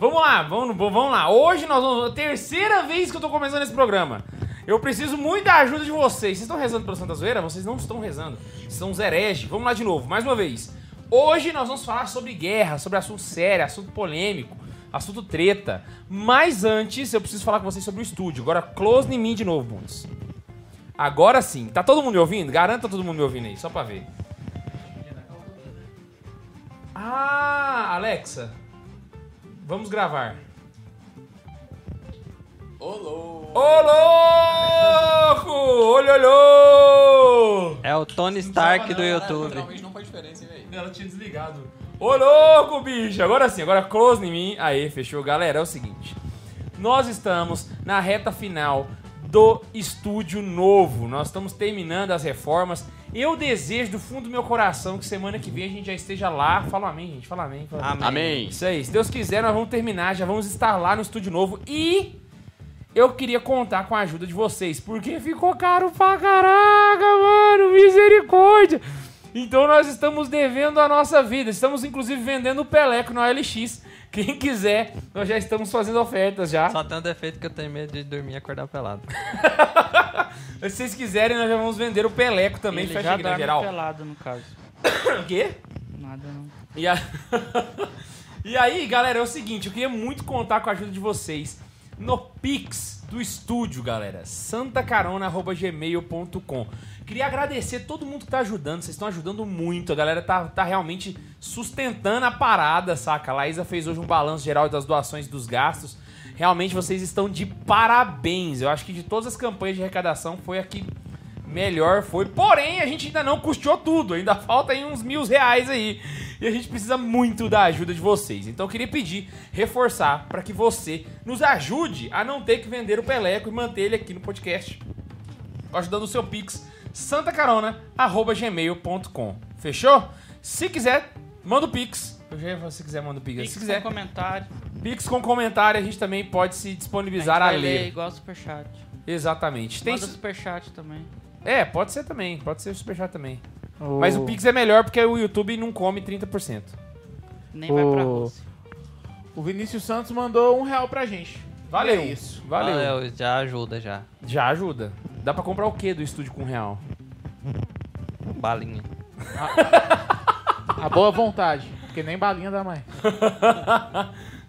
Vamos lá, vamos, vamos lá. Hoje nós vamos. Terceira vez que eu tô começando esse programa. Eu preciso muito da ajuda de vocês. Vocês estão rezando pela Santa Zoeira? Vocês não estão rezando. São os hereges. Vamos lá de novo, mais uma vez. Hoje nós vamos falar sobre guerra, sobre assunto sério, assunto polêmico, assunto treta. Mas antes, eu preciso falar com vocês sobre o estúdio. Agora, close em mim de novo, Bundes. Agora sim. Tá todo mundo me ouvindo? Garanta todo mundo me ouvindo aí, só pra ver. Ah, Alexa. Vamos gravar. Olô! Ô louco! Olho, olho! É o Tony Stark do YouTube. Realmente não faz diferença, hein, velho? Ela tinha desligado. Ô louco, bicho! Agora sim, agora close em mim. Aí, fechou. Galera, é o seguinte. Nós estamos na reta final do estúdio novo. Nós estamos terminando as reformas. Eu desejo do fundo do meu coração que semana que vem a gente já esteja lá. Fala amém, gente. Fala amém. Fala amém. Amém. Isso aí, se Deus quiser, nós vamos terminar, já vamos estar lá no estúdio novo e eu queria contar com a ajuda de vocês, porque ficou caro pra caraca, mano, misericórdia. Então nós estamos devendo a nossa vida, estamos inclusive vendendo o Peleco no OLX. Quem quiser, nós já estamos fazendo ofertas já. Só tem um defeito que eu tenho medo de dormir e acordar pelado. Se vocês quiserem, nós já vamos vender o Peleco também, Ele fecha já na dorme geral. pelado, no caso. O quê? Nada não. E, a- e aí, galera, é o seguinte, eu queria muito contar com a ajuda de vocês no Pix do estúdio, galera. santacarona.gmail.com Queria agradecer todo mundo que tá ajudando, vocês estão ajudando muito, a galera tá, tá realmente sustentando a parada, saca? A Laísa fez hoje um balanço geral das doações e dos gastos. Realmente vocês estão de parabéns. Eu acho que de todas as campanhas de arrecadação foi a que melhor foi. Porém, a gente ainda não custeou tudo. Ainda falta aí uns mil reais aí. E a gente precisa muito da ajuda de vocês. Então eu queria pedir, reforçar, para que você nos ajude a não ter que vender o Peleco e manter ele aqui no podcast. Ajudando o seu Pix, santacarona.gmail.com. Fechou? Se quiser, manda o Pix. Eu já ia falar, se quiser, manda o Pix. Pix se quiser, com comentário. Pix com comentário, a gente também pode se A gente disponibilizar a, vai ler ler. igual superchat. Exatamente. Tem Manda superchat também. É, pode ser também. Pode ser superchat também. Mas o Pix é melhor porque o YouTube não come 30%. Nem vai pra. Rússia. O Vinícius Santos mandou um real pra gente. Valeu. É isso. Valeu. Valeu, já ajuda já. Já ajuda. Dá pra comprar o que do estúdio com um real? Balinha. A boa vontade. Porque nem balinha dá mais.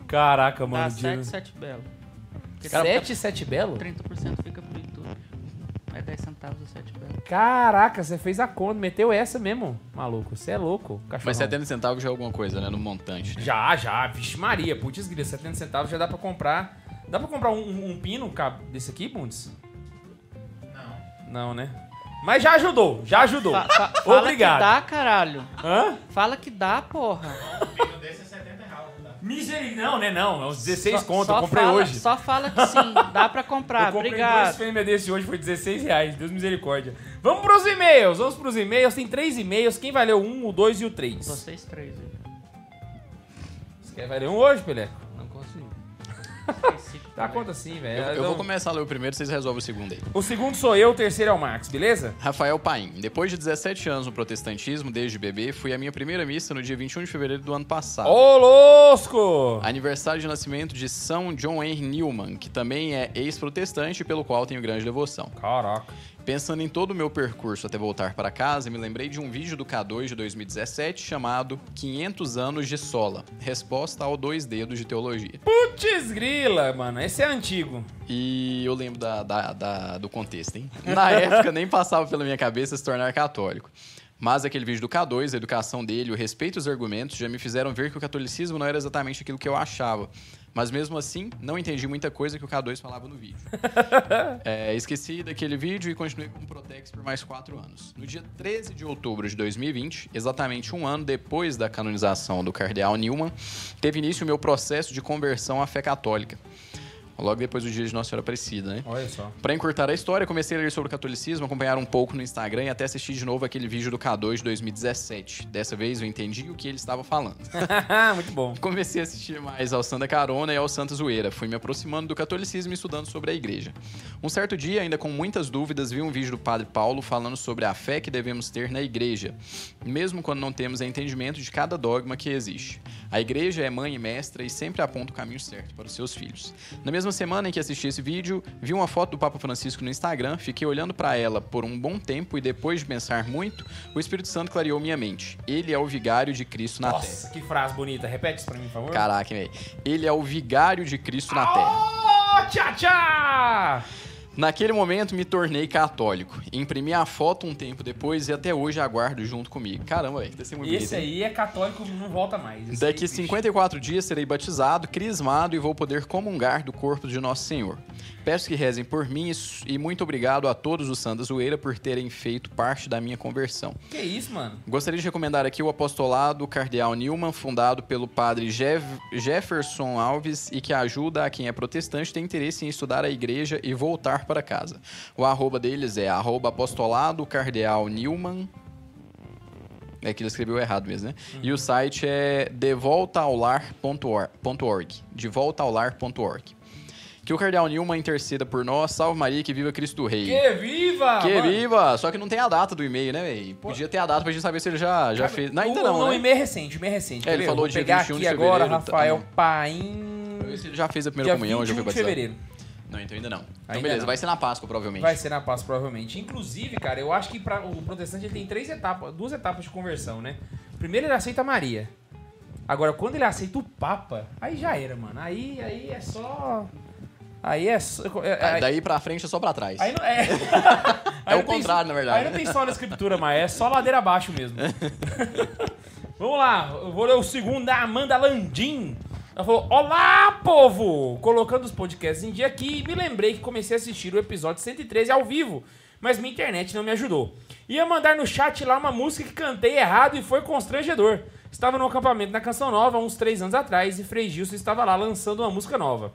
Caraca, Dá mano. 7, 7 belo. Porque 7, 7 belo? 30% fica. É 10 centavos o 7 belo. Caraca, você fez a conta, meteu essa mesmo, maluco. Você é louco, cachorro. Mas 70 centavos já é alguma coisa, né? No montante. né? Já, já. Vixe Maria, putz grila, 70 centavos já dá pra comprar. Dá pra comprar um, um- um pino desse aqui, Bundes? Não. Não, né? Mas já ajudou, já ajudou. Fa- fa- fala Obrigado. que dá, caralho. Hã? Fala que dá, porra. Misericórdia. Não, né? Não, é uns 16 Só- conto, só eu comprei fala- hoje. Só fala que sim, dá pra comprar. eu comprei dois Obrigado. fêmea desse hoje, foi 16 reais. Deus misericórdia. Vamos pros e-mails, vamos pros e-mails. Tem três e-mails. Quem vai ler o um, o dois e o três? Vocês três. Você quer vai ler um hoje, Peleco? Dá conta sim, velho. Eu, eu Então, vou começar a ler o primeiro, vocês resolvem o segundo aí. O segundo sou eu, o terceiro é o Marcos, beleza? Rafael Paim. Depois de 17 anos no protestantismo, desde bebê, fui à minha primeira missa no dia 21 de fevereiro do ano passado. Ô, louco! Aniversário de nascimento de São John Henry Newman, que também é ex-protestante, pelo qual tenho grande devoção. Caraca. Pensando em todo o meu percurso até voltar para casa, me lembrei de um vídeo do K2 de 2017 chamado 500 anos de sola. Resposta ao dois dedos de teologia. Putz grila, mano. Esse é antigo. E eu lembro da, da- da- do contexto, hein? Na época nem passava pela minha cabeça se tornar católico. Mas aquele vídeo do K2, a educação dele, o respeito aos argumentos, já me fizeram ver que o catolicismo não era exatamente aquilo que eu achava. Mas mesmo assim, não entendi muita coisa que o K2 falava no vídeo. É, esqueci daquele vídeo e continuei como Protex por mais quatro anos. No dia 13 de outubro de 2020, exatamente um ano depois da canonização do cardeal Newman, teve início o meu processo de conversão à fé católica. Logo depois do dia de Nossa Senhora Aparecida, né? Olha só. Pra encurtar a história, comecei a ler sobre o catolicismo, acompanhar um pouco no Instagram e até assistir de novo aquele vídeo do K2 de 2017. Dessa vez eu entendi o que ele estava falando. Muito bom. Comecei a assistir mais ao Santa Carona e ao Santa Zoeira. Fui me aproximando do catolicismo e estudando sobre a igreja. Um certo dia, ainda com muitas dúvidas, vi um vídeo do Padre Paulo falando sobre a fé que devemos ter na igreja, mesmo quando não temos entendimento de cada dogma que existe. A igreja é mãe e mestra e sempre aponta o caminho certo para os seus filhos. Na mesma semana em que assisti esse vídeo, vi uma foto do Papa Francisco no Instagram, fiquei olhando para ela por um bom tempo e depois de pensar muito, o Espírito Santo clareou minha mente. Ele é o vigário de Cristo na terra. Nossa, que frase bonita. Repete isso pra mim, por favor. Caraca, velho. Ele é o vigário de Cristo na terra. Oh, tchá, tchá! Naquele momento me tornei católico. Imprimi a foto um tempo depois e até hoje aguardo junto comigo. Caramba, velho, que testemunho bonito. Esse hein? aí é católico, não volta mais. Esse Daqui aí, bicho. 54 dias serei batizado, crismado e vou poder comungar do corpo de Nosso Senhor. Peço que rezem por mim e- e muito obrigado a todos os Santa Zoeira por terem feito parte da minha conversão. Que isso, mano? Gostaria de recomendar aqui o apostolado Cardeal Newman, fundado pelo padre Jeff- Jefferson Alves e que ajuda a quem é protestante tem interesse em estudar a igreja e voltar para casa. O arroba deles é arroba apostolado Cardeal Newman. É que ele escreveu errado mesmo, né? E o site é devoltaaular.org. Devoltaaular.org. Que o Cardeal Newman interceda por nós. Salve Maria, que viva Cristo Rei. Que viva! Que mano. viva! Só que não tem a data do e-mail, né, velho? Podia ter a data pra gente saber se ele já, já fez. Não, ainda não, o né? e-mail recente, e-mail recente. É, ele falou dia pegar 21 aqui de agora, fevereiro, tá- Rafael não. Paim. Pra ver se ele já fez a primeira Dia comunhão, já 21 foi de batizado. fevereiro. Não, então ainda não. Então Ainda beleza, não. vai ser na Páscoa, provavelmente. Vai ser na paz, provavelmente. Inclusive, cara, eu acho que pra, o protestante ele tem três etapas, duas etapas de conversão, né? Primeiro ele aceita Maria. Agora, quando ele aceita o Papa, aí já era, mano. Aí, aí é só. Aí é é- Ah, aí- Daí pra frente é só pra trás. Aí não é. É o não tem- contrário, na verdade. Aí não tem só na escritura, mas é só ladeira abaixo mesmo. Vamos lá, eu vou ler o segundo da Amanda Landim. Ela falou: Olá, povo! Colocando os podcasts em dia aqui, me lembrei que comecei a assistir o episódio 113 ao vivo, mas minha internet não me ajudou. Ia mandar no chat lá uma música que cantei errado e foi constrangedor. Estava no acampamento na Canção Nova uns três anos atrás e Frei Gilson estava lá lançando uma música nova.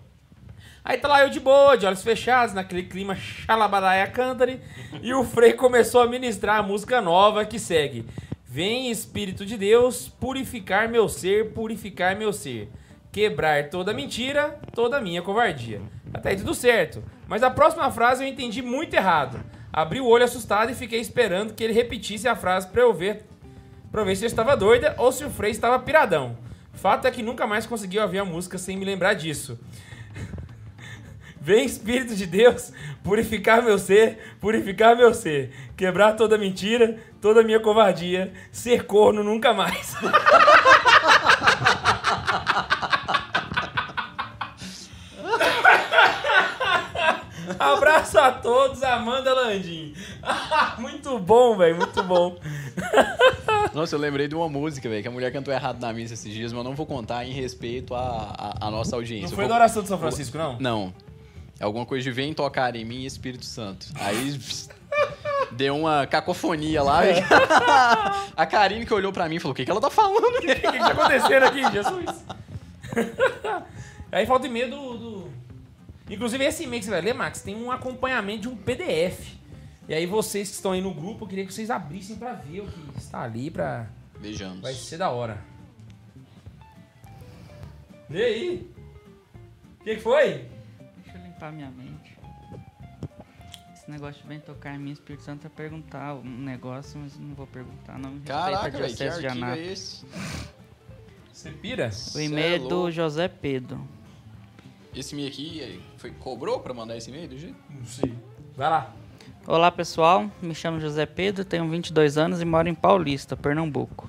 Aí tá lá eu de boa, de olhos fechados, naquele clima xalabadaia cântare, e o Frei começou a ministrar a música nova que segue. Vem Espírito de Deus, purificar meu ser, purificar meu ser. Quebrar toda mentira, toda minha covardia. Até aí tudo certo. Mas a próxima frase eu entendi muito errado. Abri o olho assustado e fiquei esperando que ele repetisse a frase pra eu ver, pra ver se eu estava doida ou se o Frei estava piradão. Fato é que nunca mais consegui ouvir a música sem me lembrar disso. Vem Espírito de Deus, purificar meu ser, purificar meu ser, quebrar toda mentira, toda minha covardia, ser corno nunca mais. Abraço a todos, Amanda Landim. muito bom, velho, muito bom. Nossa, eu lembrei de uma música, velho, que a mulher cantou errado na missa esses dias, mas eu não vou contar em respeito à, à, à nossa audiência. Não foi vou- da oração de São Francisco, não? Não. É alguma coisa de vem tocar em mim, Espírito Santo. Aí deu uma cacofonia lá. velho. a Karine que olhou pra mim e falou: O que, que ela tá falando? O que, que tá acontecendo aqui, Jesus? Aí falta e-mail do, do- Inclusive, esse e-mail que você vai ler, Max, tem um acompanhamento de um PDF. E aí, vocês que estão aí no grupo, eu queria que vocês abrissem pra ver o que está ali, pra. Beijamos. Vai ser da hora. E aí? O que, que foi? Limpar minha mente. Esse negócio de vem tocar em mim, Espírito Santo, é perguntar um negócio, mas não vou perguntar, não. A Caraca, velho, que arquivo é esse? Você pira? O e-mail Cê é é do. José Pedro. Esse e-mail aqui foi, cobrou pra mandar esse e-mail do jeito? Não sei. Vai lá. Olá pessoal, me chamo José Pedro, tenho 22 anos e moro em Paulista, Pernambuco.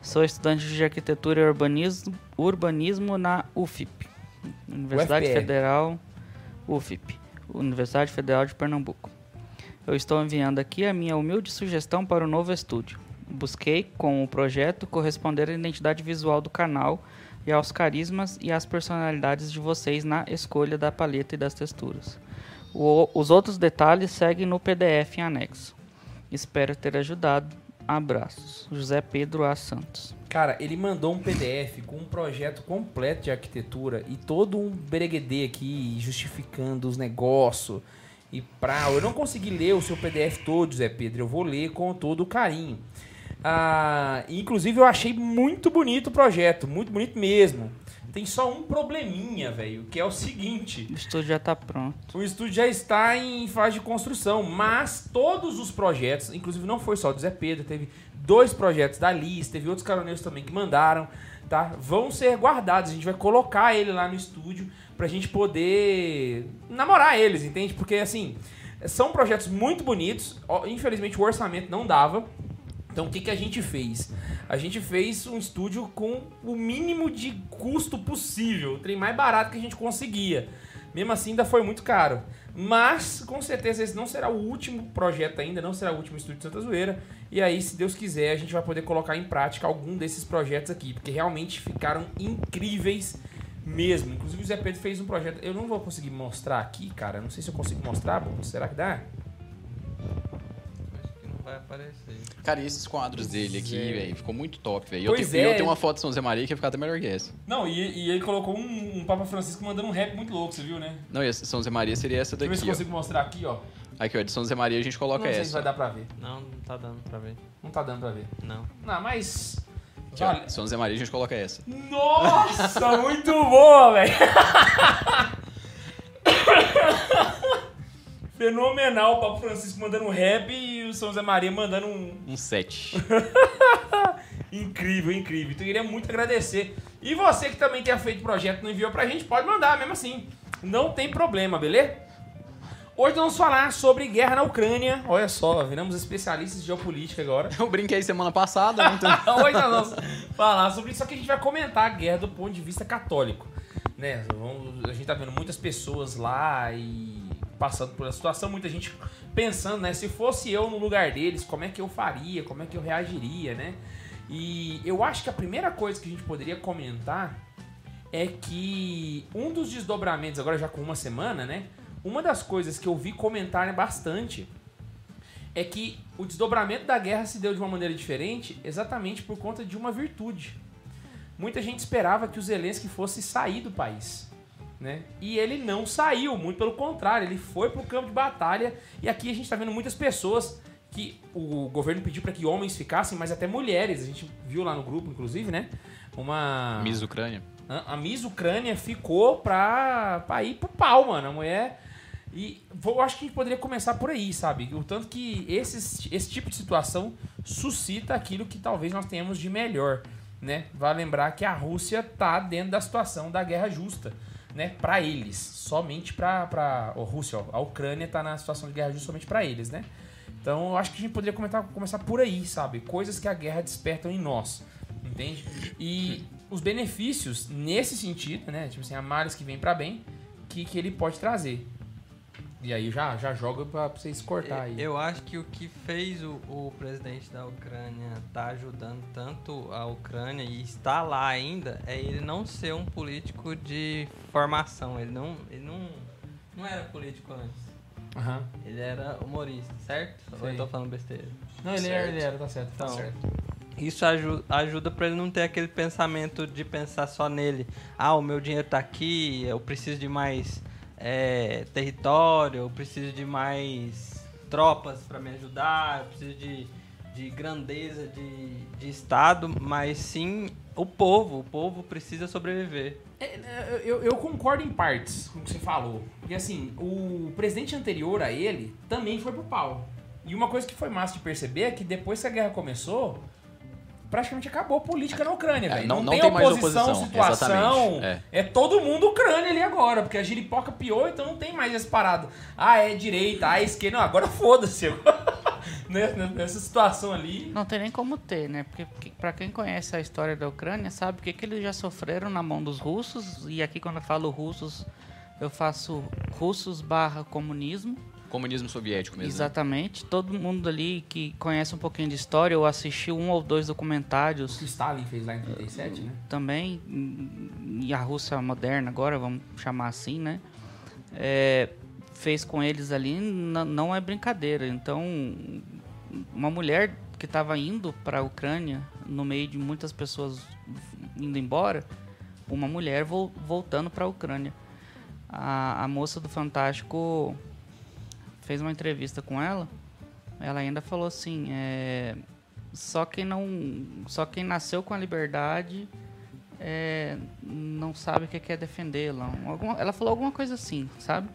Sou estudante de arquitetura e urbanismo, urbanismo na UFIP, Universidade UFPE. Federal UFIP, Universidade Federal de Pernambuco. Eu estou enviando aqui a minha humilde sugestão para o novo estúdio. Busquei, com o projeto, corresponder à identidade visual do canal e aos carismas e às personalidades de vocês na escolha da paleta e das texturas. O- os outros detalhes seguem no PDF em anexo. Espero ter ajudado. Abraços. José Pedro A. Santos. Cara, ele mandou um PDF com um projeto completo de arquitetura e todo um breguedê aqui justificando os negócios e pra. Eu não consegui ler o seu PDF todo, Zé Pedro. Eu vou ler com todo carinho. Ah, inclusive, eu achei muito bonito o projeto, muito bonito mesmo. Tem só um probleminha, velho, que é o seguinte: O estúdio já tá pronto. o estúdio já está em fase de construção, mas todos os projetos, inclusive não foi só do Zé Pedro, teve dois projetos da Liz, teve outros caroneiros também que mandaram, tá? Vão ser guardados, a gente vai colocar ele lá no estúdio pra gente poder namorar eles, entende? Porque assim, são projetos muito bonitos, infelizmente o orçamento não dava. Então o que, que a gente fez? A gente fez um estúdio com o mínimo de custo possível, o trem mais barato que a gente conseguia. Mesmo assim, ainda foi muito caro. Mas, com certeza, esse não será o último projeto ainda, não será o último estúdio de Santa Zoeira. E aí, se Deus quiser, a gente vai poder colocar em prática algum desses projetos aqui, porque realmente ficaram incríveis mesmo. Inclusive, o Zé Pedro fez um projeto. Eu não vou conseguir mostrar aqui, cara. Não sei se eu consigo mostrar, bom, será que dá? Vai aparecer. Cara, e esses quadros dele aqui, é. velho, ficou muito top, velho. Eu, Pois tenho- é. eu tenho uma foto de São Zé Maria que ia ficar até melhor que essa. Não, e, e ele colocou um, um Papa Francisco mandando um rap muito louco, você viu, né? Não, e essa São Zé Maria seria essa Deixa eu ver se daqui, eu ó. consigo mostrar aqui, ó. Aqui, ó, de São Zé Maria a gente coloca não sei se essa. vai dar pra ver. Não, não tá dando pra ver. Não tá dando pra ver. Não. Não, mas. Aqui, ó, Vale. São Zé Maria a gente coloca essa. Nossa, muito boa, velho. Fenomenal o Papa Francisco mandando um rap e o São Zé Maria mandando um. Um 7. Incrível, incrível. Então eu queria muito agradecer. E você que também tenha feito projeto e não enviou pra gente, pode mandar mesmo assim. Não tem problema, beleza? Hoje vamos falar sobre guerra na Ucrânia. Olha só, viramos especialistas em geopolítica agora. Eu brinquei semana passada, né? Então... Hoje nós vamos falar sobre isso, só que a gente vai comentar a guerra do ponto de vista católico. Né? A gente tá vendo muitas pessoas lá e passando por essa situação, muita gente pensando, né? Se fosse eu no lugar deles, como é que eu faria, como é que eu reagiria, né? E eu acho que a primeira coisa que a gente poderia comentar é que um dos desdobramentos, agora já com uma semana, né? Uma das coisas que eu vi comentarem bastante é que o desdobramento da guerra se deu de uma maneira diferente exatamente por conta de uma virtude. Muita gente esperava que o Zelensky fosse sair do país. Né? E ele não saiu, muito pelo contrário, ele foi pro campo de batalha. E aqui a gente está vendo muitas pessoas que o governo pediu para que homens ficassem, mas até mulheres. A gente viu lá no grupo, inclusive, né? Uma. Miss Ucrânia. A a Miss Ucrânia ficou pra, pra ir pro pau, mano. A mulher. E vou- eu acho que a gente poderia começar por aí, sabe? O tanto que esses, esse tipo de situação suscita aquilo que talvez nós tenhamos de melhor, né? Vale lembrar que a Rússia tá dentro da situação da guerra justa, né? Pra eles, somente pra a Rússia, a Ucrânia tá na situação de guerra justa somente pra eles, né? Então eu acho que a gente poderia comentar, começar por aí, sabe? Coisas que a guerra despertam em nós, entende? E os benefícios nesse sentido, né? Tipo assim, a males que vem pra bem, que, que ele pode trazer. E aí já, já joga pra, pra vocês cortar aí. Eu acho que o que fez o, o presidente da Ucrânia tá ajudando tanto a Ucrânia e está lá ainda é ele não ser um político de formação. Ele não, ele não, não era político antes. Aham. Ele era humorista, certo? Ou eu tô falando besteira? Não, ele era, ele era, tá certo, tá Então, certo. Isso aju- ajuda pra ele não ter aquele pensamento de pensar só nele. Ah, o meu dinheiro tá aqui, eu preciso de mais é, território, eu preciso de mais tropas pra me ajudar, eu preciso de, de grandeza de, de Estado, mas sim o povo. O povo precisa sobreviver. É, é, eu, eu concordo em partes com o que você falou. Porque assim, o presidente anterior a ele também foi pro pau. E uma coisa que foi massa de perceber é que depois que a guerra começou, praticamente acabou a política na Ucrânia, É, velho. não- não, não tem, tem mais oposição, oposição, situação. exatamente, É. todo mundo Ucrânia ali agora, porque a giripoca piou, então não tem mais esse parado. Ah, é direita, ah, é esquerda. Não, agora foda-se. Nessa situação ali. Não tem nem como ter, né? Porque, porque para quem conhece a história da Ucrânia, sabe o que, que eles já sofreram na mão dos russos. E aqui quando eu falo russos, eu faço russos barra comunismo. Comunismo soviético mesmo. né? Exatamente. Todo mundo ali que conhece um pouquinho de história ou assistiu um ou dois documentários que o Stalin fez lá em 37, né? também, e a Rússia moderna agora, vamos chamar assim, né? É, fez com eles ali não é brincadeira. Então, uma mulher que estava indo para a Ucrânia no meio de muitas pessoas indo embora, uma mulher vol- voltando para a Ucrânia. A, a moça do Fantástico fez uma entrevista com ela. Ela ainda falou assim: é, só quem não, só quem nasceu com a liberdade é, não sabe o que que é defendê-la. Ela falou alguma coisa assim, sabe?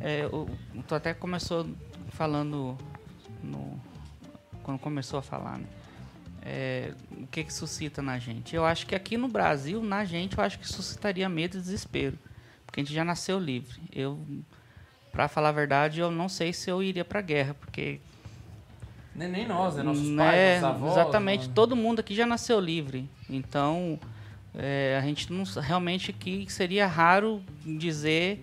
É, o, tu até começou falando no, quando começou a falar, né? É, o que que suscita na gente? Eu acho que aqui no Brasil, na gente, eu acho que suscitaria medo e desespero, porque a gente já nasceu livre. Eu, para falar a verdade, eu não sei se eu iria para guerra, porque Nem, nem nós, né? Nossos né, pais, nossos avós. exatamente, né? todo mundo aqui já nasceu livre. Então, é, a gente não realmente aqui seria raro dizer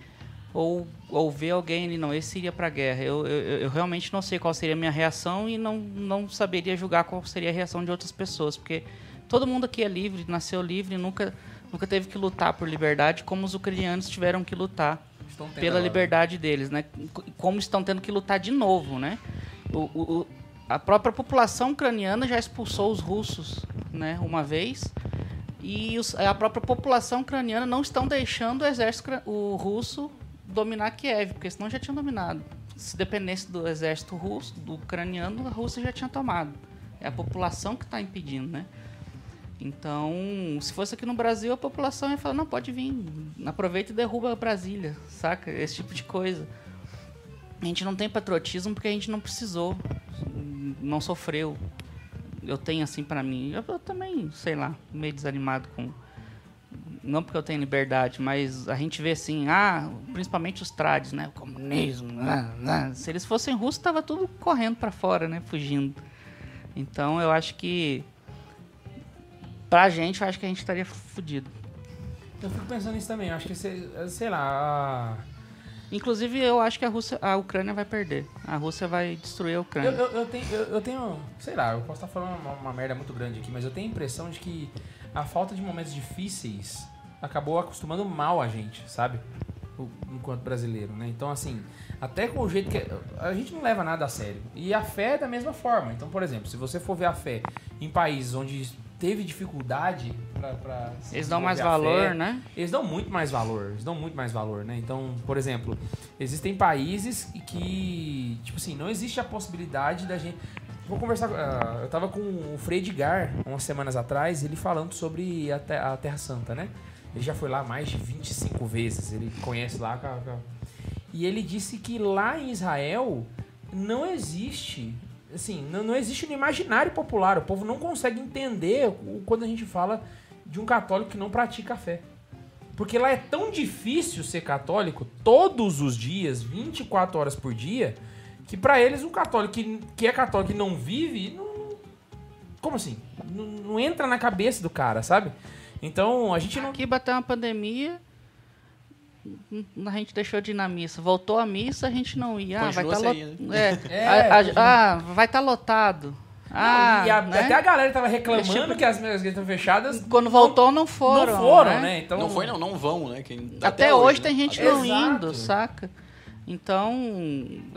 ou, ou ver alguém não, esse iria para guerra. Eu, eu, eu realmente não sei qual seria a minha reação e não, não saberia julgar qual seria a reação de outras pessoas, porque todo mundo aqui é livre, nasceu livre, nunca nunca teve que lutar por liberdade como os ucranianos tiveram que lutar pela agora. liberdade deles, né? Como estão tendo que lutar de novo, né? O, o- a própria população ucraniana já expulsou os russos, né? Uma vez e os- a própria população ucraniana não estão deixando o exército o russo dominar Kiev, porque senão já tinha dominado. Se dependesse do exército russo, do ucraniano, a Rússia já tinha tomado. É a população que está impedindo, né? Então, se fosse aqui no Brasil, a população ia falar, não, pode vir, aproveita e derruba Brasília, saca? Esse tipo de coisa. A gente não tem patriotismo porque a gente não precisou, não sofreu. Eu tenho assim pra mim. Eu, eu também, sei lá, meio desanimado com. Não porque eu tenho liberdade, mas a gente vê assim, ah, principalmente os trades, né? O comunismo. ah, ah. Se eles fossem russos, tava tudo correndo pra fora, né? Fugindo. Então eu acho que. Pra gente, eu acho que a gente estaria fudido. Eu fico pensando nisso também. eu Acho que, sei, sei lá. Inclusive, eu acho que a Rússia, a Ucrânia vai perder. A Rússia vai destruir a Eu, Ucrânia. eu, eu tenho, eu, eu tenho. Sei lá, eu posso estar falando uma, uma merda muito grande aqui, mas eu tenho a impressão de que a falta de momentos difíceis acabou acostumando mal a gente, sabe? O- enquanto brasileiro, né? Então, assim, até com o jeito que. A gente não leva nada a sério. E a fé é da mesma forma. Então, por exemplo, se você for ver a fé em países onde teve dificuldade se Eles dão mais valor, né? eles dão muito mais valor, eles dão muito mais valor, né? Então, por exemplo, existem países que, tipo assim, não existe a possibilidade da gente. Vou conversar. ah, eu tava com o Frei Edgar umas semanas atrás, ele falando sobre a, Te- a Terra Santa, né? Ele já foi lá mais de 25 vezes, ele conhece lá. E ele disse que lá em Israel não existe. Assim, não, não existe no imaginário popular. O povo não consegue entender o- quando a gente fala de um católico que não pratica a fé. Porque lá é tão difícil ser católico todos os dias, 24 horas por dia, que pra eles um católico que, que é católico e não vive, não, como assim? Não, não entra na cabeça do cara, sabe? Então a gente não. Aqui bateu uma pandemia, a gente deixou de ir na missa. Voltou a missa, a gente não ia. Ah, vai estar sem ir, é, É, a- a- ah, vai estar lotado. Ah, Não, e a- né? até a galera tava reclamando tipo que as igrejas estão fechadas. Quando voltou, não foram. não foram, né? né? Então, Não foi, não, não vão, né? Quem- Até, hoje, né? tem gente Até- não Exato. indo, saca? Então,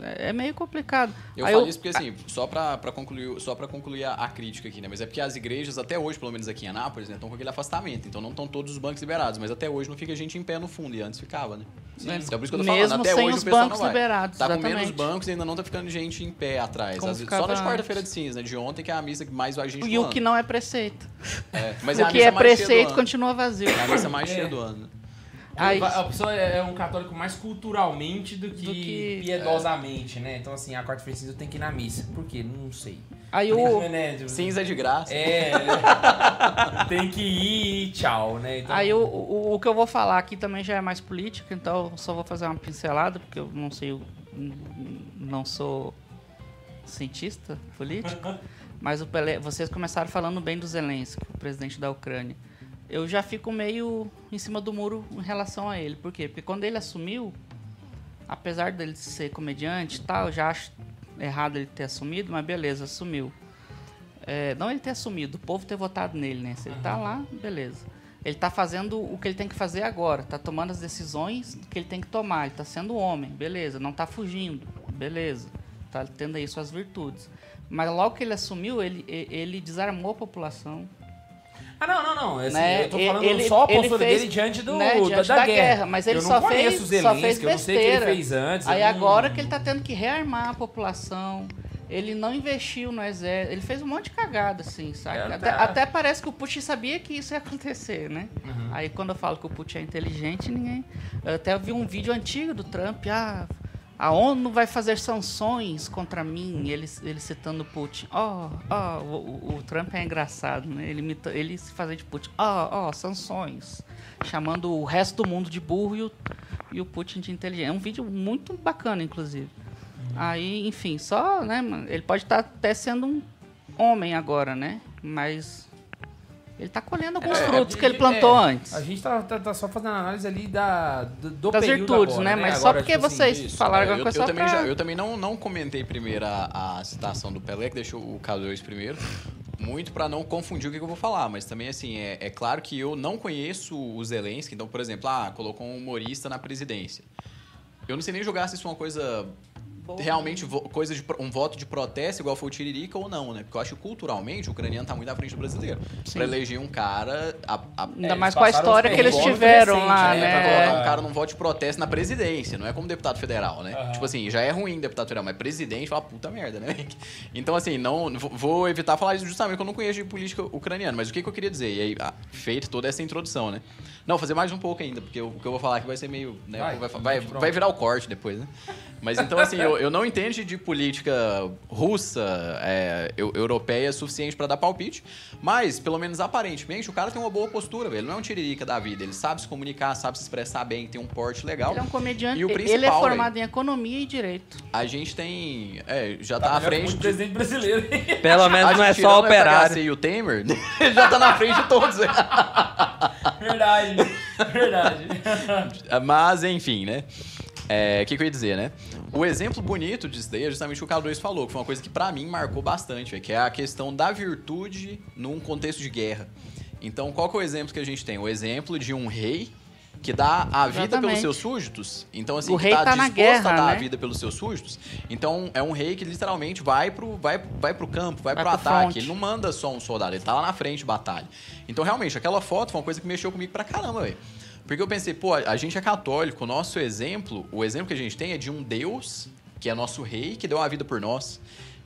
é é meio complicado. Eu Aí falo isso porque, assim, só pra, pra concluir, só pra concluir a, a crítica aqui, né? Mas é porque as igrejas, até hoje, pelo menos aqui em Anápolis, né, estão com aquele afastamento. Então não estão todos os bancos liberados. Mas até hoje não fica gente em pé no fundo. E antes ficava, né? Sim. Então por isso que eu tô Mesmo falando. Até sem hoje os o pessoal bancos não vai. liberados, Tá com menos exatamente. bancos e ainda não tá ficando gente em pé atrás. Às só na quarta-feira de cinza, né? De ontem, que é a missa que mais vai gente E o ano. que não é preceito. É, mas o a que missa é preceito continua vazio. É a missa mais É. cheia do ano. Aí, A pessoa é um católico mais culturalmente do que, Do que- piedosamente, né? Então, assim, a quarta-feira cinza eu tenho que ir na missa. Por quê? Não sei. aí o, Né, Cinza é de graça. É, tem que ir e tchau, né? Então, Aí o, o, o que eu vou falar aqui também já é mais política, então eu só vou fazer uma pincelada, porque eu não sei, o- não sou cientista político, mas o Pelé, vocês começaram falando bem do Zelensky, o presidente da Ucrânia. Eu já fico meio em cima do muro em relação a ele. Por quê? Porque quando ele assumiu, apesar dele ser comediante e tal, eu já acho errado ele ter assumido, mas beleza, assumiu. É, não ele ter assumido, o povo ter votado nele, né? Se ele tá lá, beleza. Ele tá fazendo o que ele tem que fazer agora, tá tomando as decisões que ele tem que tomar, ele tá sendo homem, beleza. Não tá fugindo, beleza. tá tendo aí suas virtudes. Mas logo que ele assumiu, ele, ele desarmou a população. Ah, não, não, não. Assim, Né? Eu tô falando ele- só a postura fez, dele diante, do, né, da, diante da da guerra. guerra, mas ele eu só fez- só fez eu não sei o que ele besteira. fez antes. Aí não- agora que ele tá tendo que rearmar a população, ele não investiu no exército, ele fez um monte de cagada, assim, sabe? É, até, tá. até parece que o Putin sabia que isso ia acontecer, né? Uhum. Aí quando eu falo que o Putin é inteligente, ninguém... Eu até vi um vídeo antigo do Trump, ah, a ONU vai fazer sanções contra mim, ele, ele citando Putin. Ó, ó, o, o- o Trump é engraçado, né? Ele, imita, ele se fazia de Putin. Ó, ó, sanções. Chamando o resto do mundo de burro e o, e o Putin de inteligente. É um vídeo muito bacana, inclusive. Aí, enfim, só, né? Ele pode estar até sendo um homem agora, né? Mas ele tá colhendo alguns É, frutos a que ele plantou é, antes. A gente tá, tá- tá só fazendo análise ali da, do, do Das virtudes, agora, né? Mas só porque tipo assim, vocês Isso, falaram é, alguma eu, coisa eu também pra- já- eu também não, não comentei primeiro a, a citação do Pelé, que deixou o K2 primeiro, muito pra não confundir o que, que eu vou falar, mas também assim, é, é claro que eu não conheço o Zelensky, então, por exemplo, ah, colocou um humorista na presidência. Eu não sei nem julgar se isso é uma coisa realmente vo- coisa de um voto de protesto igual foi o Tiririca ou não, né? Porque eu acho que culturalmente o ucraniano tá muito à frente do brasileiro. Sim. Pra eleger um cara a, a- Ainda É, mais com a história que eles tiveram lá, né, É, pra né? colocar um cara num voto de protesto na presidência, não é como deputado federal, né? Aham. Tipo assim, já é ruim deputado federal, mas presidente fala puta merda, né? Então, assim, não vou- evitar falar isso justamente porque eu não conheço de política ucraniana, mas o que, que eu queria dizer? E aí, ah, feito toda essa introdução, né? Não, fazer mais um pouco ainda, porque o que eu vou falar aqui vai ser meio. Né, Vai, vai, vai, vai virar o corte depois, né? Mas então, assim, eu, eu não entendo de política russa, é, eu- europeia suficiente pra dar palpite, mas, pelo menos aparentemente, o cara tem uma boa postura, velho. Ele não é um tiririca da vida. Ele sabe se comunicar, sabe se expressar bem, tem um porte legal. Ele é um comediante. E o ele é principal, formado em economia e direito. A gente tem. É, já Tá tá, à frente. de- presidente brasileiro. Pelo menos acho não é só operário. e o Temer, ele já tá na frente de todos. verdade, verdade. Mas, enfim, né? É, O que, que eu ia dizer, né? O exemplo bonito disso daí é justamente o que o K2 falou, que foi uma coisa que pra mim marcou bastante, véio, que é a questão da virtude num contexto de guerra. Então, qual que é o exemplo que a gente tem? O exemplo de um rei que dá a vida Exatamente. pelos seus súditos. Então, assim, O que tá, tá disposto a guerra, dar a né? vida pelos seus súditos. Então, é um rei que literalmente vai pro, vai, vai pro campo, vai, Vai pro pro ataque. front. Ele não manda só um soldado, ele tá lá na frente de batalha. Então, realmente, aquela foto foi uma coisa que mexeu comigo pra caramba, velho. Porque eu pensei, pô, a gente é católico, o nosso exemplo, o exemplo que a gente tem é de um Deus, que é nosso rei, que deu a vida por nós.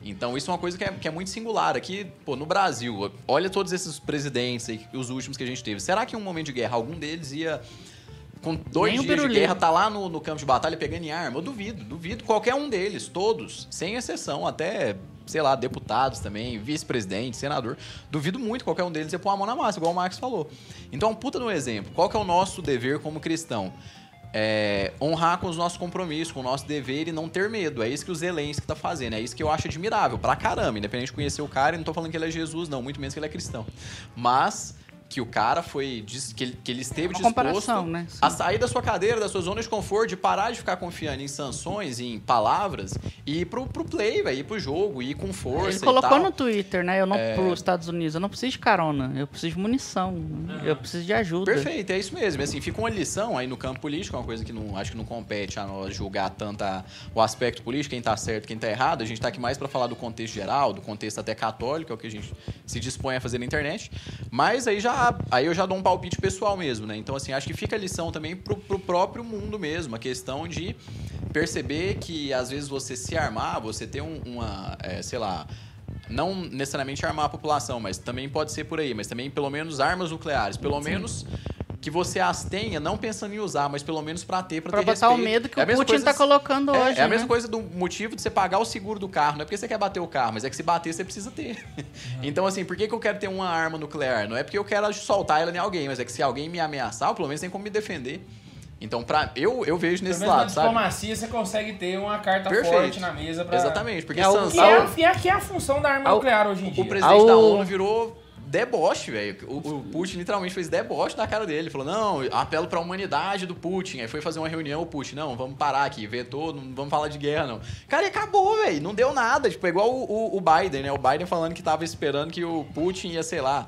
Então, isso é uma coisa que é, que é muito singular. Aqui, pô, no Brasil, olha todos esses presidentes aí, os últimos que a gente teve. Será que em um momento de guerra algum deles ia com dois Nem dias de guerra, tá lá no, no campo de batalha pegando em arma. Eu duvido, duvido. Qualquer um deles, todos, sem exceção, até, sei lá, deputados também, vice-presidente, senador. Duvido muito qualquer um deles ia pôr a mão na massa, igual o Max falou. Então, puta no exemplo. Qual que é o nosso dever como cristão? É, honrar com os nossos compromissos, com o nosso dever e não ter medo. É isso que o Zelensky tá fazendo. É isso que eu acho admirável, pra caramba. Independente de conhecer o cara, e não tô falando que ele é Jesus, não, muito menos que ele é cristão. Mas que o cara foi. que ele, que ele esteve Uma disposto né? A sair da sua cadeira, da sua zona de conforto, de parar de ficar confiando em sanções, em palavras, e ir pro, pro play, velho, ir pro jogo, ir com força. Ele e colocou tal. no Twitter, né? Eu não para os Estados Unidos, eu não preciso de carona, eu preciso de munição, eu preciso de ajuda. Perfeito, é isso mesmo. E, Assim, fica uma lição aí no campo político, uma coisa que não, acho que não compete a nós julgar tanto a- o aspecto político, quem tá certo, quem tá errado. A gente tá aqui mais para falar do contexto geral, do contexto até católico, é o que a gente se dispõe a fazer na internet. Mas aí já aí eu já dou um palpite pessoal mesmo, né? Então, assim, acho que fica a lição também pro, pro próprio mundo mesmo, a questão de perceber que às vezes você se armar, você ter um- uma, é, sei lá, não necessariamente armar a população, mas também pode ser por aí, mas também pelo menos armas nucleares, pelo menos que você as tenha, não pensando em usar, mas pelo menos pra ter, pra, Pra ter botar o respeito. medo que É o Putin coisa- tá colocando é, hoje. é a mesma né? coisa do motivo de você pagar o seguro do carro. Não é porque você quer bater o carro, mas é que se bater, você precisa ter. Então, assim, por que, que eu quero ter uma arma nuclear? Não é porque eu quero soltar ela em alguém, mas é que se alguém me ameaçar, eu, pelo menos tem como me defender. Então, pra, eu, eu vejo Pelo nesse menos na lado, sabe? diplomacia você consegue ter uma carta Perfeito. forte na mesa pra... Exatamente, porque É o- Que sanção... é, que, é, que é a função da arma Ao- nuclear hoje em dia. O presidente da Ao- ONU virou deboche, velho. O, o Putin literalmente fez deboche na cara dele. Ele falou, não, apelo pra humanidade do Putin. Aí foi fazer uma reunião, o Putin, não, vamos parar aqui, vetou, não vamos falar de guerra, não. Cara, e acabou, velho. Não deu nada. Tipo, é igual o, o- o Biden, né? O Biden falando que tava esperando que o Putin ia, sei lá...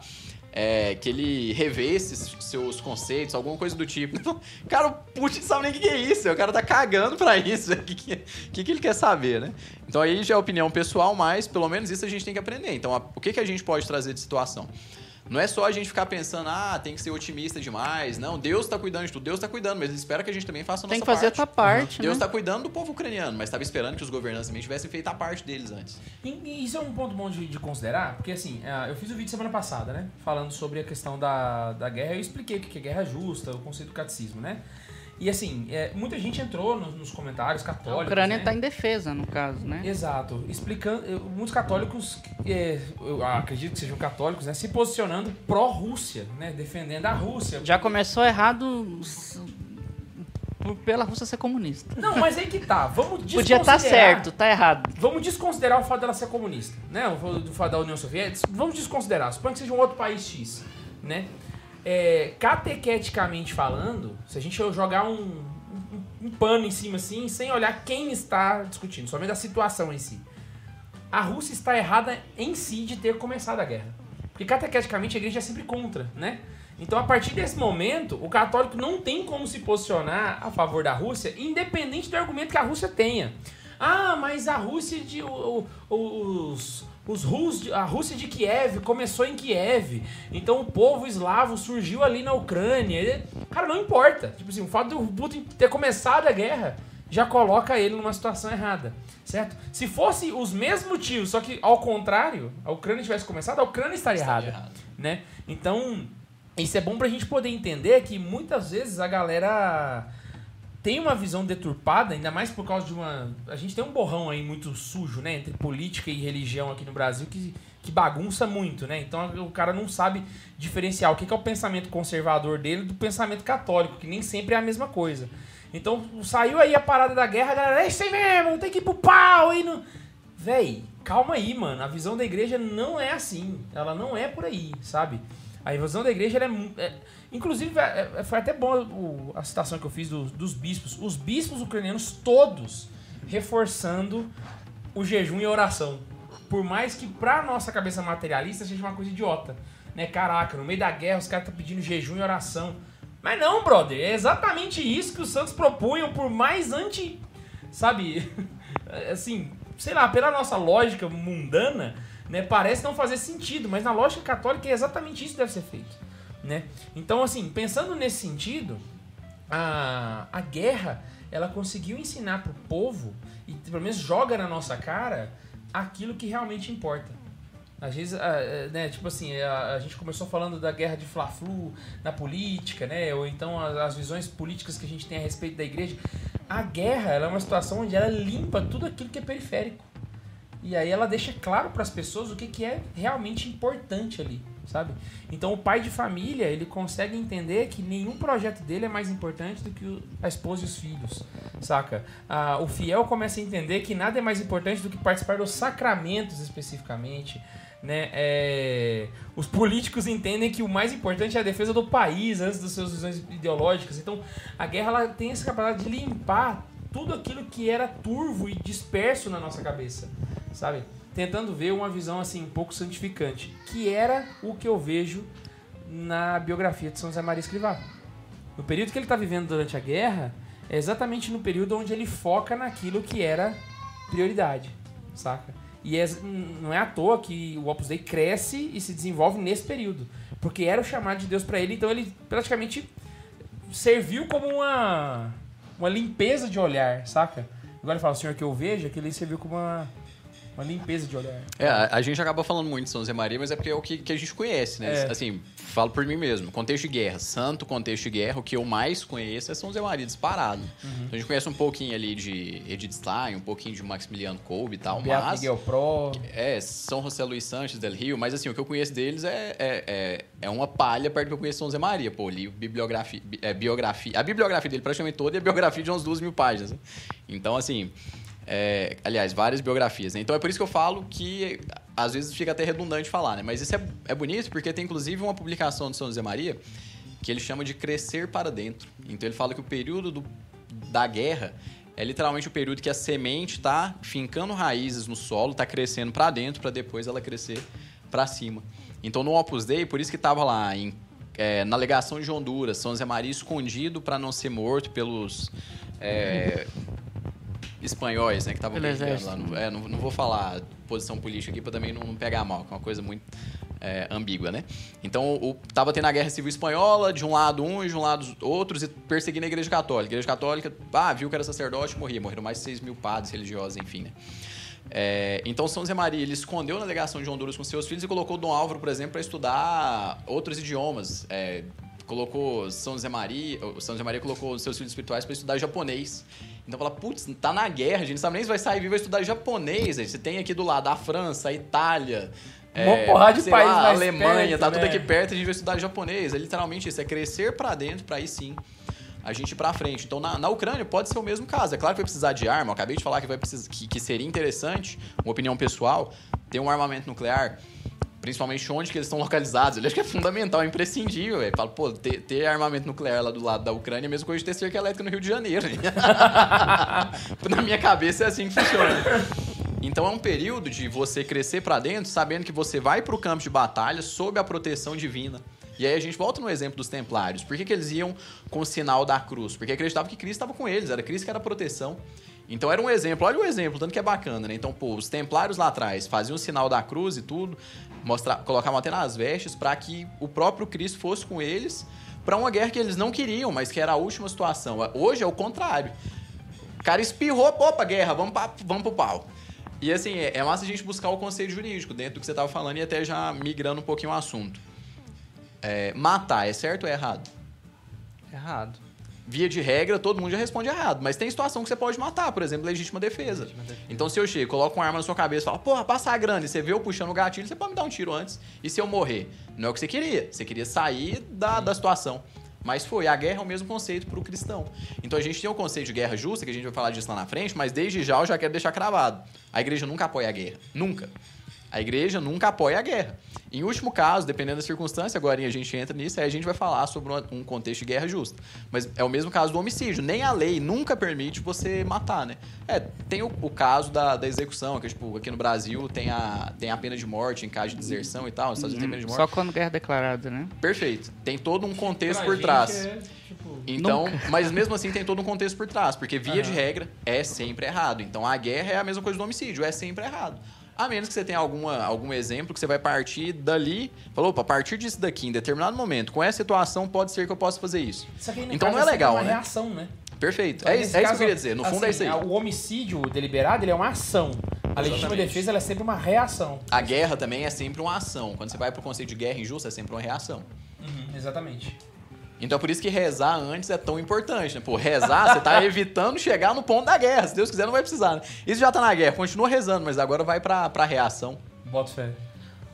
é, que ele revesse seus conceitos, alguma coisa do tipo. Então, cara, o Putin não sabe nem o que é isso. O cara tá cagando pra isso. O que, que, que, que ele quer saber, né? Então aí já é opinião pessoal, mas pelo menos isso a gente tem que aprender. Então, a- o que, que a gente pode trazer de situação? Não é só a gente ficar pensando, ah, tem que ser otimista demais. Não, Deus tá cuidando de tudo. Deus tá cuidando, mas ele espera que a gente também faça a nossa Tem que fazer a parte. tua parte, Deus né? tá cuidando do povo ucraniano, mas estava esperando que os governantes também tivessem feito a parte deles antes. E, e isso é um ponto bom de, de considerar, porque assim, é, eu fiz o vídeo semana passada, né? Falando sobre a questão da, da guerra, eu expliquei o que é guerra justa, o conceito do catecismo, né? E assim, é, muita gente entrou nos, nos comentários A católicos. Ucrânia né? tá em defesa, no caso, né? Exato. Explicando. Muitos católicos, é, eu acredito que sejam católicos, né? Se posicionando pró-Rússia, né? Defendendo a Rússia. Já começou errado pela Rússia ser comunista. Não, mas aí que tá. Vamos Podia estar desconsiderar- certo, tá errado. Vamos desconsiderar o fato dela ser comunista, né? O fato da União Soviética. Vamos desconsiderar. Suponha que seja um outro país X, né? É, catequeticamente falando, se a gente jogar um, um, um pano em cima assim, sem olhar quem está discutindo, somente a situação em si. A Rússia está errada em si de ter começado a guerra. Porque catequeticamente a igreja é sempre contra, né? Então, a partir desse momento, o católico não tem como se posicionar a favor da Rússia, independente do argumento que a Rússia tenha. Ah, mas a Rússia de. o- o- os, os Rus, a Rússia de Kiev começou em Kiev. Então o povo eslavo surgiu ali na Ucrânia. Cara, não importa. Tipo assim, o fato do Putin ter começado a guerra já coloca ele numa situação errada, certo? Se fosse os mesmos motivos, só que ao contrário, a Ucrânia tivesse começado, a Ucrânia estaria, Estaria errada, errado. né? Então, isso é bom pra gente poder entender que muitas vezes a galera tem uma visão deturpada, ainda mais por causa de uma. A gente tem um borrão aí muito sujo, né? Entre política e religião aqui no Brasil que, que bagunça muito, né? Então o cara não sabe diferenciar o que é o pensamento conservador dele do pensamento católico, que nem sempre é a mesma coisa. Então saiu aí a parada da guerra, a galera, é isso aí mesmo, tem que ir pro pau e. Véi, calma aí, mano. A visão da igreja não é assim. Ela não é por aí, sabe? A visão da igreja é, é- Inclusive, é- é- foi até bom a citação que eu fiz dos, bispos. Os bispos ucranianos todos reforçando o jejum e a oração. Por mais que pra nossa cabeça materialista seja uma coisa idiota. Né? Caraca, no meio da guerra os caras estão pedindo jejum e oração. Mas não, brother. É exatamente isso que os santos propunham, por mais anti. Sabe? Assim, sei lá, pela nossa lógica mundana, né? Parece não fazer sentido, mas na lógica católica é exatamente isso que deve ser feito. Né? Então, assim, pensando nesse sentido, a, a guerra ela conseguiu ensinar pro povo e pelo menos joga na nossa cara aquilo que realmente importa. Às vezes, né, tipo assim, a, a gente começou falando da guerra de Fla-Flu na política, né, ou então as, as visões políticas que a gente tem a respeito da igreja. A guerra ela é uma situação onde ela limpa tudo aquilo que é periférico. E aí ela deixa claro para as pessoas o que, que é realmente importante ali, sabe? Então o pai de família, ele consegue entender que nenhum projeto dele é mais importante do que a esposa e os filhos, saca? Ah, o fiel começa a entender que nada é mais importante do que participar dos sacramentos especificamente, né? É, os políticos entendem que o mais importante é a defesa do país antes das suas visões ideológicas. Então a guerra ela tem essa capacidade de limpar tudo aquilo que era turvo e disperso na nossa cabeça, sabe? Tentando ver uma visão assim um pouco santificante, que era o que eu vejo na biografia de São José Maria Escrivá. No período que ele está vivendo durante a guerra, é exatamente no período onde ele foca naquilo que era prioridade, saca? E é- não é à toa que o Opus Dei cresce e se desenvolve nesse período, porque era o chamado de Deus para ele, então ele praticamente serviu como uma, uma limpeza de olhar, saca? Agora ele fala, Senhor, que eu vejo, é que ele serviu como uma, uma limpeza de olhar. É, a, a gente acaba falando muito de São José Maria, mas é porque é o que, que a gente conhece, né? É. Assim, falo por mim mesmo. Contexto de guerra, santo contexto de guerra, o que eu mais conheço é São José Maria disparado. Uhum. Então a gente conhece um pouquinho ali de Edith Stein, um pouquinho de Maximiliano Kolbe e tal, Beato mas... Miguel Pro. É, São José Luiz Sanches del Rio, mas assim, o que eu conheço deles é, é, é, é uma palha perto do que eu conheço São José Maria. Pô, li bibliografia, bi- é, biografia. A bibliografia dele praticamente toda é biografia de umas duas mil páginas. né? Então, assim. É, aliás, várias biografias. Né? Então é por isso que eu falo que às vezes fica até redundante falar, né? Mas isso é, é bonito porque tem inclusive uma publicação de São José Maria que ele chama de crescer para dentro. Então ele fala que o período do- da guerra é literalmente o período que a semente está fincando raízes no solo, está crescendo para dentro para depois ela crescer pra cima. Então no Opus Dei, por isso que tava lá em, é, na legação de Honduras, São Zé Maria escondido pra não ser morto pelos é, espanhóis, né, que estavam guerreando exército. lá. Não, é, não, não vou falar posição política aqui pra também não, não pegar mal, que é uma coisa muito é, ambígua, né? Então, o, tava tendo a Guerra Civil Espanhola, de um lado um e de um lado os outros, e perseguindo a Igreja Católica. A Igreja Católica, ah, viu que era sacerdote, morria. Morreram mais de 6 mil padres religiosos, enfim, né? É, então, São Zé Maria, ele escondeu na legação de Honduras com seus filhos e colocou Dom Álvaro, por exemplo, para estudar outros idiomas. É, colocou São José Maria, São José Maria colocou os seus filhos espirituais para estudar japonês. Então fala, putz, tá na guerra, a gente não sabe nem se vai sair vivo vai estudar japonês. Você tem aqui do lado a França, a Itália, Uma porrada de sei país lá, a Alemanha, perto, tá tudo né? aqui perto, a gente vai estudar japonês. É literalmente isso, é crescer pra dentro, pra aí sim a gente ir pra frente. Então, na, na Ucrânia pode ser o mesmo caso. É claro que vai precisar de arma. Eu acabei de falar que, vai precisar, que, que seria interessante, uma opinião pessoal, ter um armamento nuclear, principalmente onde que eles estão localizados. Eu acho que é fundamental, é imprescindível. velho. Falo, pô, ter, ter armamento nuclear lá do lado da Ucrânia é a mesma coisa de ter cerca elétrica no Rio de Janeiro. na minha cabeça é assim que funciona. Então é um período de você crescer pra dentro, sabendo que você vai pro campo de batalha sob a proteção divina. E aí a gente volta no exemplo dos templários. Por que, que eles iam com o sinal da cruz? Porque acreditavam que Cristo estava com eles, era Cristo que era a proteção. Então era um exemplo, olha o exemplo, tanto que é bacana, né? Então, pô, os templários lá atrás faziam o sinal da cruz e tudo, mostrar, colocavam até nas vestes para que o próprio Cristo fosse com eles para uma guerra que eles não queriam, mas que era a última situação. Hoje é o contrário. O cara espirrou, opa, guerra, vamos, pra, vamos pro pau. E assim, é, é massa a gente buscar o conceito jurídico dentro do que você tava falando e até já migrando um pouquinho o assunto. É, matar é certo ou é errado? Errado. Via de regra, todo mundo já responde errado. Mas tem situação que você pode matar, por exemplo, legítima defesa. Legítima defesa. Então, se eu chego, coloco uma arma na sua cabeça e falo, porra, passa a grana, e você vê eu puxando o gatilho, você pode me dar um tiro antes. E se eu morrer? Não é o que você queria. Você queria sair da, da situação. Mas foi, a guerra é o mesmo conceito para o cristão. Então a gente tem o conceito de guerra justa, que a gente vai falar disso lá na frente, mas desde já eu já quero deixar cravado. A igreja nunca apoia a guerra. Nunca. A igreja nunca apoia a guerra. Em último caso, dependendo da circunstância, agora a gente entra nisso, aí a gente vai falar sobre um contexto de guerra justa. Mas é o mesmo caso do homicídio. Nem a lei nunca permite você matar, né? É, tem o, o caso da, da execução, que tipo, aqui no Brasil tem a, tem a pena de morte em caso de deserção e tal. Nos Estados Unidos tem pena de morte. Só quando guerra declarada, né? Perfeito. Tem todo um contexto Pra por trás. é, tipo, Então, mas mesmo assim tem todo um contexto por trás, porque via de regra é sempre errado. Então a guerra é a mesma coisa do homicídio, é sempre errado. A menos que você tenha alguma, algum exemplo que você vai partir dali, falou, opa, a partir disso daqui, em determinado momento, com essa situação, pode ser que eu possa fazer isso. Isso aqui, Então caso, não é legal, uma né? reação, né? Perfeito. Então, É, isso- é isso que caso, eu queria dizer. No fundo é isso assim, aí. O homicídio deliberado, ele é uma ação. A legítima defesa, é sempre uma reação. A guerra também é sempre uma ação. Quando você vai pro conceito de guerra injusta, é sempre uma reação. Uhum, exatamente. Então é por isso que rezar antes é tão importante, né? Pô, rezar, você tá evitando chegar no ponto da guerra. Se Deus quiser, não vai precisar, né? Isso já tá na guerra, continua rezando, mas agora vai pra, pra reação. Bota fé.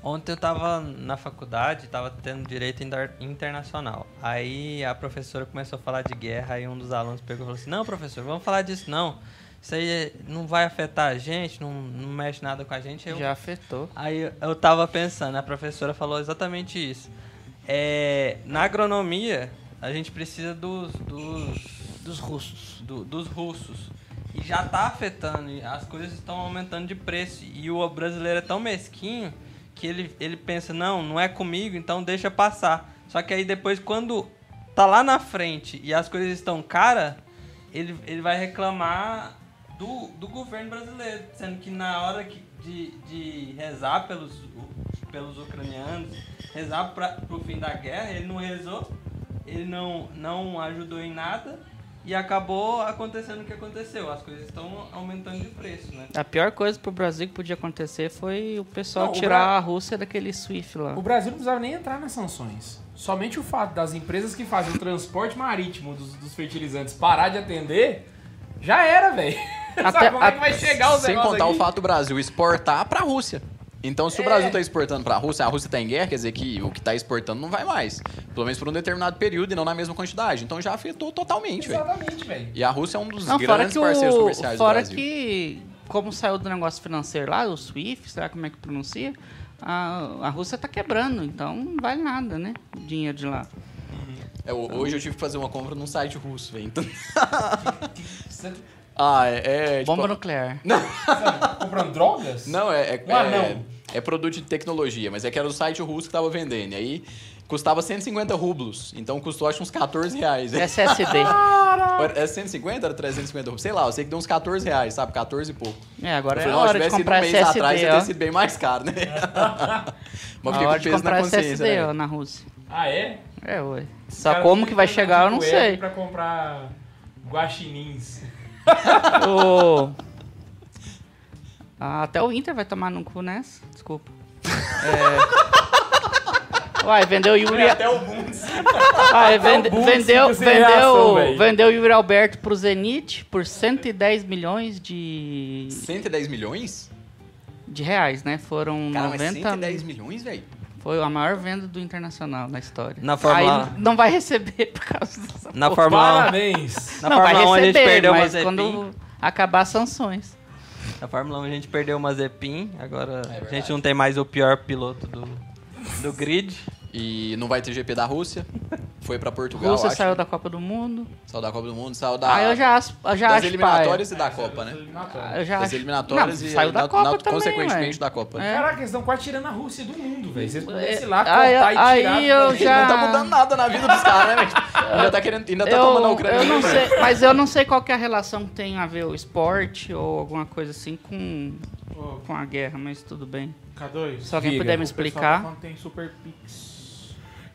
Ontem eu tava na faculdade, tava tendo direito inter- internacional. Aí a professora começou a falar de guerra, aí um dos alunos pegou e falou assim: Não, professor, vamos falar disso não. Isso aí não vai afetar a gente, não, não mexe nada com a gente. Eu- Já afetou. Aí eu- eu tava pensando, a professora falou exatamente isso. É, na agronomia, a gente precisa dos, dos, Dos russos. do- dos russos. E já tá afetando, as coisas estão aumentando de preço. E o brasileiro é tão mesquinho que ele, ele pensa, não, não é comigo, então deixa passar. Só que aí depois, quando tá lá na frente e as coisas estão caras, ele, ele vai reclamar do, do governo brasileiro. Sendo que na hora que- de, de rezar pelos, pelos ucranianos, rezar pra, pro fim da guerra, ele não rezou, ele não, não ajudou em nada e acabou acontecendo o que aconteceu. As coisas estão aumentando de preço, né? A pior coisa pro Brasil que podia acontecer foi o pessoal Não, o tirar Bra- a Rússia daquele SWIFT lá. O Brasil não precisava nem entrar nas sanções. Somente o fato das empresas que fazem o transporte marítimo dos, dos fertilizantes parar de atender, já era, velho. Até- Sabe como é que a- vai chegar os Sem contar aqui? o fato do Brasil exportar pra Rússia. Então, se o É. Brasil tá exportando pra Rússia, a Rússia tá em guerra, quer dizer que o que tá exportando não vai mais. Pelo menos por um determinado período e não na mesma quantidade. Então já afetou totalmente, velho. Exatamente, velho. E a Rússia é um dos Não, fora grandes que parceiros o, comerciais fora do Brasil. que como saiu do negócio financeiro lá, o SWIFT, será como é que pronuncia? A, a Rússia tá quebrando, então não vale nada, né? O dinheiro de lá. É, hoje eu tive que fazer uma compra num site russo, velho. Então... Ah, é. é tipo- Bomba nuclear. tá comprando drogas? Não, é. é Um anão. É produto de tecnologia, mas é que era o site russo que tava vendendo. E aí custava 150 rublos. Então custou acho uns 14 reais. SSD. É 150? Era 350 rublos? Sei lá, eu sei que deu uns 14 reais, sabe? 14 e pouco. É, agora Eu é falei, a não, hora de tivesse ido um comprar mês SSD, atrás, ia ó. ter sido bem mais caro, né? Mas A fiquei hora com de peso na comprar consciência, SSD, ó, né? na Rússia. Ah, é? É, ué. Só como que vai chegar, eu não sei. Pra comprar guaxinins. O... Ah, até o Inter vai tomar no cu nessa. Desculpa. É... Uai, vendeu o Yuri... Até o Bundes. Vende- o Bundes vendeu, reação, vendeu, vendeu o Yuri Alberto pro Zenit por 110 milhões de, 110 milhões? de reais, né? Foram Cara, mas 90 110 milhões, velho? Foi a maior venda do Internacional na história. Na Fórmula- Aí não vai receber por causa dessa Na porra. Fórmula 1, Parabéns. na não, vai Fórmula 1 a gente receber, perdeu mas quando acabar as sanções. Na Fórmula 1 a gente perdeu uma Zepin, agora a verdade. gente não tem mais o pior piloto do, do grid. E não vai ter GP da Rússia. Foi pra Portugal, Rússia acho. saiu da Copa do Mundo. Saiu da Copa do Mundo, saiu da... Ah, eu já, eu já das acho eliminatórias e da Copa, né? paia. Eu já Das acho... eliminatórias Não, e saiu da na- Copa na- também, consequentemente ué. da Copa. É. Caraca, eles estão quase tirando a Rússia do mundo, velho. Se eles pudessem ir lá, Aí- cortar e aí tirar... eu do- já- Não tá mudando nada na vida dos caras, né, velho? Ainda tá querendo... Ainda tá Eu, tomando a Ucrânia. eu não sei, mas eu não sei qual que é a relação que tem a ver o esporte ou alguma coisa assim com, com a guerra, mas tudo bem. K2. Se alguém Diga. puder me tá explicar. falando que tem Super Pix.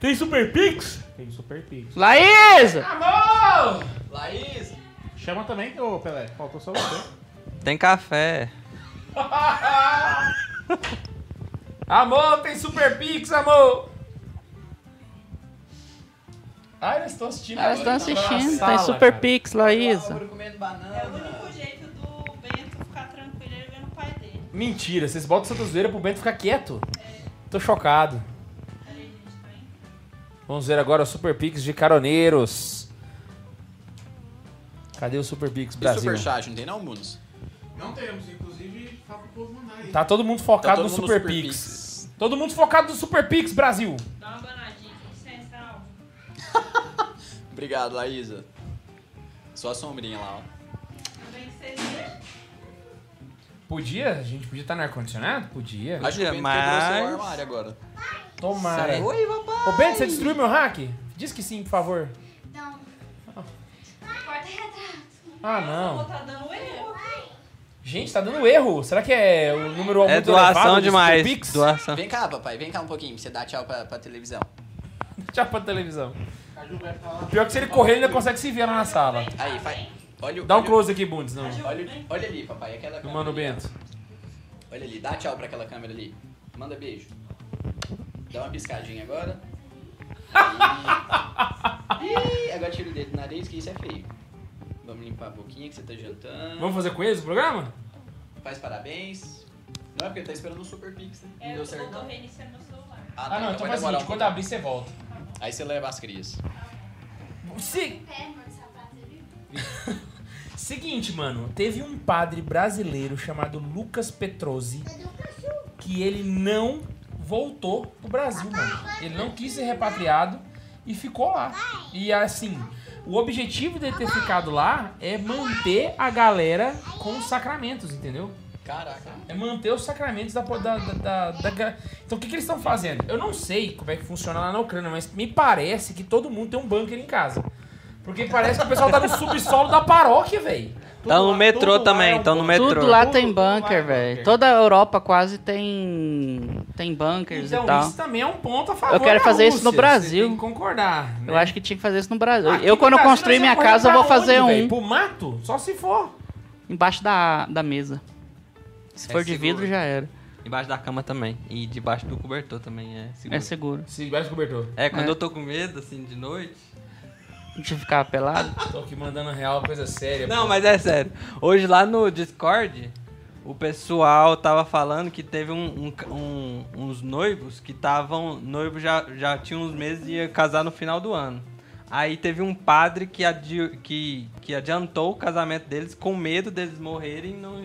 Tem Super Pix? Tem Super Pix. Laísa! Amor! Laís! Chama também, ô Pelé. Faltou só você. Tem café. Amor, tem Super Pix, amor! Ah, eles estão assistindo. Elas estão eles tão na assistindo. sala, Tem Super cara. Pix, Laísa. É o único jeito do Bento ficar tranquilo ele vendo o pai dele. Mentira, vocês botam Santa Zoeira pro Bento ficar quieto? Tô chocado. Vamos ver agora o Super Pix de caroneiros. Cadê o Super Pix E Brasil? Superchat, não tem não, Munos? Não temos, inclusive, fala pro povo mandar aí. Tá todo mundo Tá focado todo no mundo Super, Super Pix. Pix. Todo mundo focado no Super Pix Brasil. Dá uma banadinha, licença, Alvo. Obrigado, Laísa. Só a sombrinha lá, ó. Podia? A gente podia estar no ar-condicionado? Podia. Acho que o Bento Mas- o agora. Tomara. Oi, papai. Ô, Bento, você destruiu meu hack? Diz que sim, por favor. Não. Porta-retrato. Ah, não. Tá dando erro. Gente, tá dando erro. Será que é o número É muito doação elevado do demais. Pix? Doação. Vem cá, papai. Vem cá um pouquinho pra você dar tchau pra, pra televisão. Tchau pra televisão. Pior que se ele correr, ele ainda consegue se ver lá na sala. Aí, faz. Olha, o- Dá um olha, o- close aqui, Bundes, não. Olha, olha ali, papai. Aquela Do câmera Mano ali, ó. Bento. Olha ali. Dá tchau pra aquela câmera ali. Manda beijo. Dá uma piscadinha agora. Aí. Ih, agora tira o dedo do nariz, que isso é feio. Vamos limpar a boquinha que você tá jantando. Vamos fazer com eles o programa? Faz parabéns. Não é porque tá esperando o Super Pix, né? Não É, deu eu certo, tô não. reiniciando meu celular. Ah, Ah, não, então vai faz o demorar seguinte, um quando abrir, você volta. Aí você leva as crias. Se... Seguinte, mano, teve um padre brasileiro chamado Lucas Petrozzi que ele não voltou pro Brasil, mano. Ele não quis ser repatriado e ficou lá. E assim, o objetivo dele ter ficado lá é manter a galera com os sacramentos, entendeu? Caraca. É manter os sacramentos da. da, da, da- da- Então o que, que eles estão fazendo? Eu não sei como é que funciona lá na Ucrânia, mas me parece que todo mundo tem um bunker em casa. Porque parece que o pessoal tá no subsolo da paróquia, velho. Tá no metrô também, um tão no metrô. Tudo lá Tudo- tem tudo é bunker, velho. Toda a Europa quase tem tem bunkers Então, e tal. isso também é um ponto a favor. Eu quero da fazer isso no Brasil. Você tem que concordar. né? Eu acho que tinha que fazer isso no Brasil. Aqui eu quando eu Brasil, construir nós minha casa, eu vou fazer onde, um velho? Pro mato? Só se for. embaixo da, da mesa. Se É for de seguro. vidro já era. Embaixo da cama também. E debaixo do cobertor também é seguro. É seguro. Se vai cobertor. É, quando É. eu tô com medo, assim, de noite. Deixa eu ficar pelado. Tô aqui mandando real coisa séria. Não, pô. mas é sério. Hoje lá no Discord, o pessoal tava falando que teve um- um- um- uns noivos que estavam. Noivos já, já tinham uns meses e ia casar no final do ano. Aí teve um padre que, adi- que, que adiantou o casamento deles com medo deles morrerem e, não,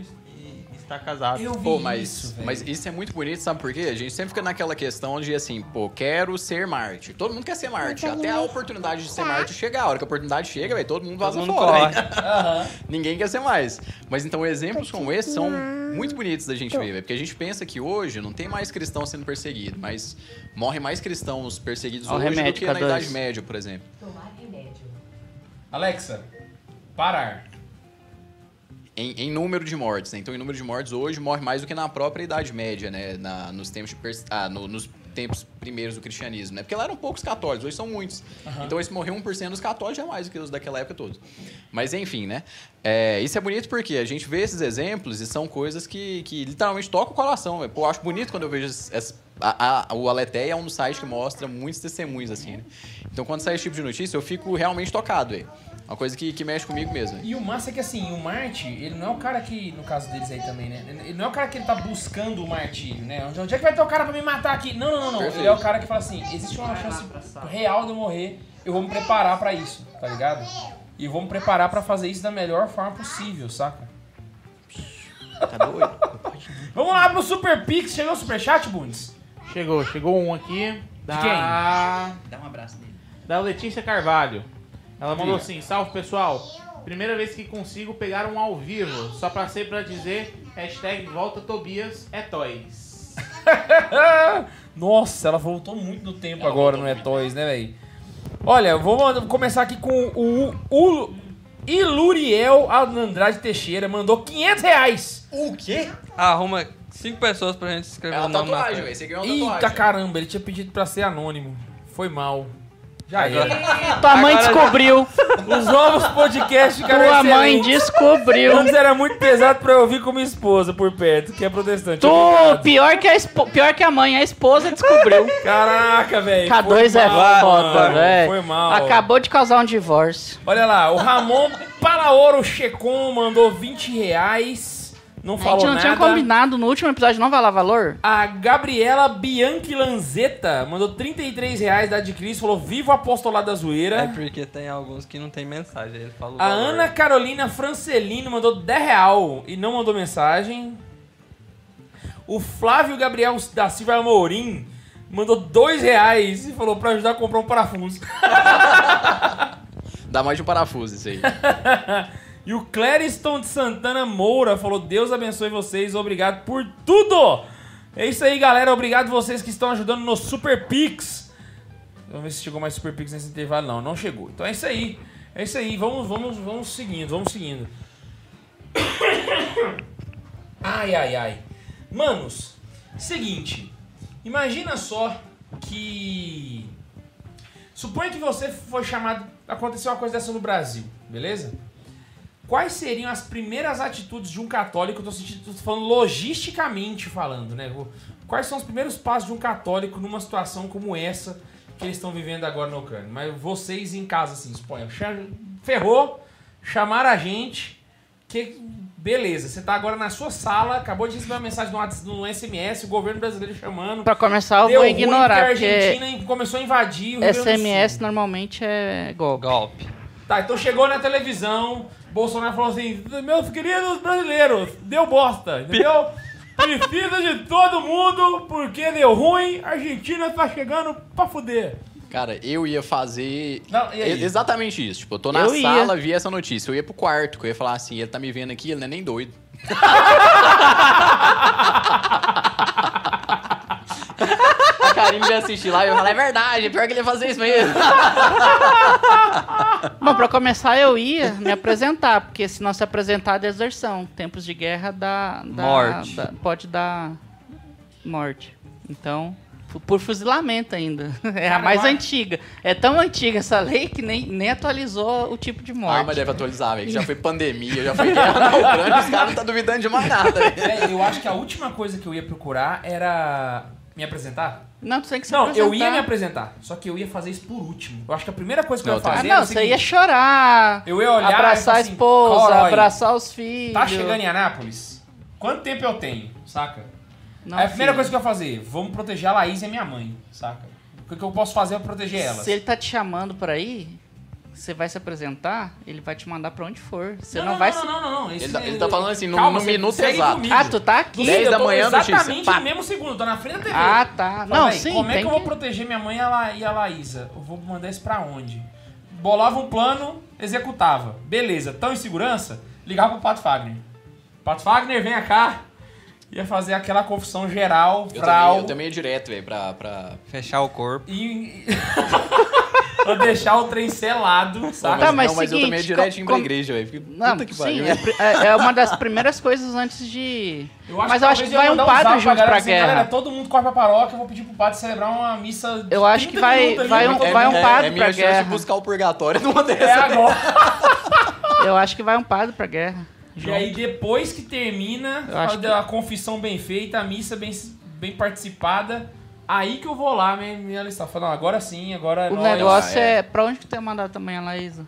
está casado. Eu vi Pô, mas, isso, velho. mas isso é muito bonito, sabe por quê? A gente sempre fica naquela questão de assim, pô, quero ser Marte. Todo mundo quer ser Marte. Até a oportunidade de ser Marte chegar. A hora que a oportunidade chega, velho, todo mundo vaza mundo fora. corre. né? Ninguém quer ser mais. Mas então exemplos como esse são muito bonitos da gente ver, velho. Porque a gente pensa que hoje não tem mais cristão sendo perseguido, mas morrem mais cristãos perseguidos Ó o hoje remédio, do que na K2. Idade Média, por exemplo. Tomar remédio. Alexa, parar. Em, em número de mortes, né? Então, em número de mortes, hoje morre mais do que na própria Idade Média, né? Na, nos tempos ah, no- nos tempos primeiros do cristianismo, né? Porque lá eram poucos católicos, hoje são muitos. Então, esse morreu 1% dos católicos, já é mais do que os daquela época todos. Mas, enfim, né? É, isso é bonito porque a gente vê esses exemplos e são coisas que, que literalmente tocam o coração. velho. Pô, eu acho bonito quando eu vejo esse- essa- a- a- o Aleteia é um site que mostra muitos testemunhos, assim, né? Então, quando sai esse tipo de notícia, eu fico realmente tocado, velho. Uma coisa que, que mexe comigo mesmo. E o massa é que assim, o Marte, ele não é o cara que, no caso deles aí também, né? Ele não é o cara que ele tá buscando o martírio, né? Onde, é que vai ter o cara pra me matar aqui? Não, não, não, não. Perfeito. Ele é o cara que fala assim, existe uma chance real de eu morrer, eu vou me preparar pra isso, tá ligado? E vou me preparar pra fazer isso da melhor forma possível, saca? Tá doido? Vamos lá pro Super Pix, chegou o Super Chat, Bundes? Chegou, chegou um aqui. Da... quem? Dá um abraço nele. Da Letícia Carvalho. Ela mandou assim: Salve pessoal. Primeira vez que consigo pegar um ao vivo. Só passei pra dizer hashtag volta Tobias é toys. Nossa, ela voltou muito no tempo Ela agora no É. Toys, né, velho? Olha, eu vou começar aqui com o, o Iluriel Andrade Teixeira, mandou 500 reais. O quê? Arruma cinco pessoas pra gente escrever É o uma nome na tatuagem, uma Eita tatuagem. caramba, ele tinha pedido pra ser anônimo. Foi mal. Já era. Tua mãe Agora- descobriu. Os novos podcasts ficaram Tua mãe excelentes. descobriu. Antes era muito pesado pra eu ouvir com minha esposa por perto, que é protestante. Tu, Obrigado. pior que, a espo- pior que a mãe, a esposa descobriu. Caraca, velho. K2 foi é mal, foda, mano. velho. Foi mal. Acabou de causar um divórcio. Olha lá, o Ramon Palaoro Checon mandou 20 reais. Não A falou gente não nada. tinha combinado no último episódio, não vai lá valor? A Gabriela Bianchi Lanzetta mandou 33 reais da Adquiris, falou viva o apostolado da É zoeira. porque tem alguns que não tem mensagem. Ele falou. A Ana Carolina Francelino mandou 10 real e não mandou mensagem. O Flávio Gabriel da Silva Amorim mandou 2 reais e falou pra ajudar a comprar um parafuso. Dá mais de um parafuso isso aí. E o Clériston de Santana Moura falou: Deus abençoe vocês, obrigado por tudo! É isso aí, galera. Obrigado vocês que estão ajudando no Super Pix. Vamos ver se chegou mais Super Pix nesse intervalo. Não, não chegou. Então é isso aí. É isso aí. Vamos, vamos, vamos seguindo, vamos seguindo. Ai, ai, ai. Manos, seguinte. Imagina só que. Suponha que você foi chamado. Aconteceu uma coisa dessa no Brasil, beleza? Quais seriam as primeiras atitudes de um católico? Eu tô, sentindo, tô falando logisticamente falando, né? Quais são os primeiros passos de um católico numa situação como essa que eles estão vivendo agora na Ucrânia? Mas vocês em casa, assim, cha- Ferrou, chamaram a gente. Que beleza, você tá agora na sua sala, acabou de receber uma mensagem no, WhatsApp- no SMS, o governo brasileiro chamando. Pra começar, eu Deu vou ruim ignorar, que a porque Argentina começou a invadir o Rio SMS normalmente é golpe. Golpe. Tá, então chegou na televisão, Bolsonaro falou assim: meus queridos brasileiros, deu bosta, entendeu? Precisa de todo mundo porque deu ruim, a Argentina tá chegando pra fuder. Cara, eu ia fazer Não, aí? exatamente isso. Tipo, eu tô na Eu ia. sala, vi essa notícia. Eu ia pro quarto, que eu ia falar assim, ele tá me vendo aqui, ele não é nem doido. Karine ia assistir lá e eu falar, é verdade, pior que ele ia fazer isso mesmo. Bom, pra começar, eu ia me apresentar, porque se não se apresentar, é deserção. Tempos de guerra dá, dá- Morte. dá- pode dar morte. Então, por fuzilamento ainda. É a mais eu- antiga. É tão antiga essa lei que nem, nem atualizou o tipo de morte. Ah, mas deve atualizar, velho. Já foi pandemia, já foi guerra na Ucrânia, os caras não tá duvidando de mais nada. É, eu acho que a última coisa que eu ia procurar era me apresentar. Não, tu tem que se Não, eu ia apresentar. me apresentar, só que eu ia fazer isso por último. Eu acho que a primeira coisa que eu Não, ia tá. Ah, fazer não, você seguinte, ia chorar. Eu ia olhar e abraçar falar a assim, esposa, "Corói, abraçar os filhos. Tá chegando em Anápolis? Quanto tempo eu tenho, saca? Não, Aí a primeira filho. coisa que eu ia fazer, vamos proteger a Laís e a minha mãe, saca? O que, que eu posso fazer pra proteger elas? Se ele tá te chamando pra ir, você vai se apresentar, ele vai te mandar pra onde for. Você não, não, vai não, se... não, não, não. Esse- Ele tá- ele tá falando assim, no- Calma, no você minuto segue exato. comigo. Ah, tu tá aqui? 10 eu da tô manhã, notícia. Exatamente Pá. no mesmo segundo, tô na frente da TV. Ah, tá. Fala, Não, sim, Como é tem que eu vou proteger minha mãe e a La- e a Laísa? Eu vou mandar isso pra onde? Bolava um plano, executava. Beleza, tão em segurança? Ligava pro Pato Fagner. Pato Fagner, vem cá. Ia fazer aquela confissão geral, Eu também, eu também ia direto, velho, pra, pra... Fechar o corpo. E. pra deixar o trem selado, saca? Tá, mas não, mas eu seguinte, também ia direto com- ir pra igreja, velho. Não, Puta que sim, pariu. é, é- é uma das primeiras coisas antes de... Mas eu acho que vai um padre junto galera pra assim, guerra. Galera, todo mundo corre pra paróquia, eu vou pedir pro padre celebrar uma missa. de Eu acho que 30 vai- vai pra um- vai um padre é, é pra guerra. de buscar o purgatório numa dessa. É agora. Eu acho que vai um padre pra guerra. E aí, depois que termina Eu a, a confissão bem feita, a missa bem, bem participada, aí que eu vou lá me, me alistar. Falando, agora sim, agora. O nós- negócio Ah, é. é... Pra onde que tu ia mandar também a Laísa?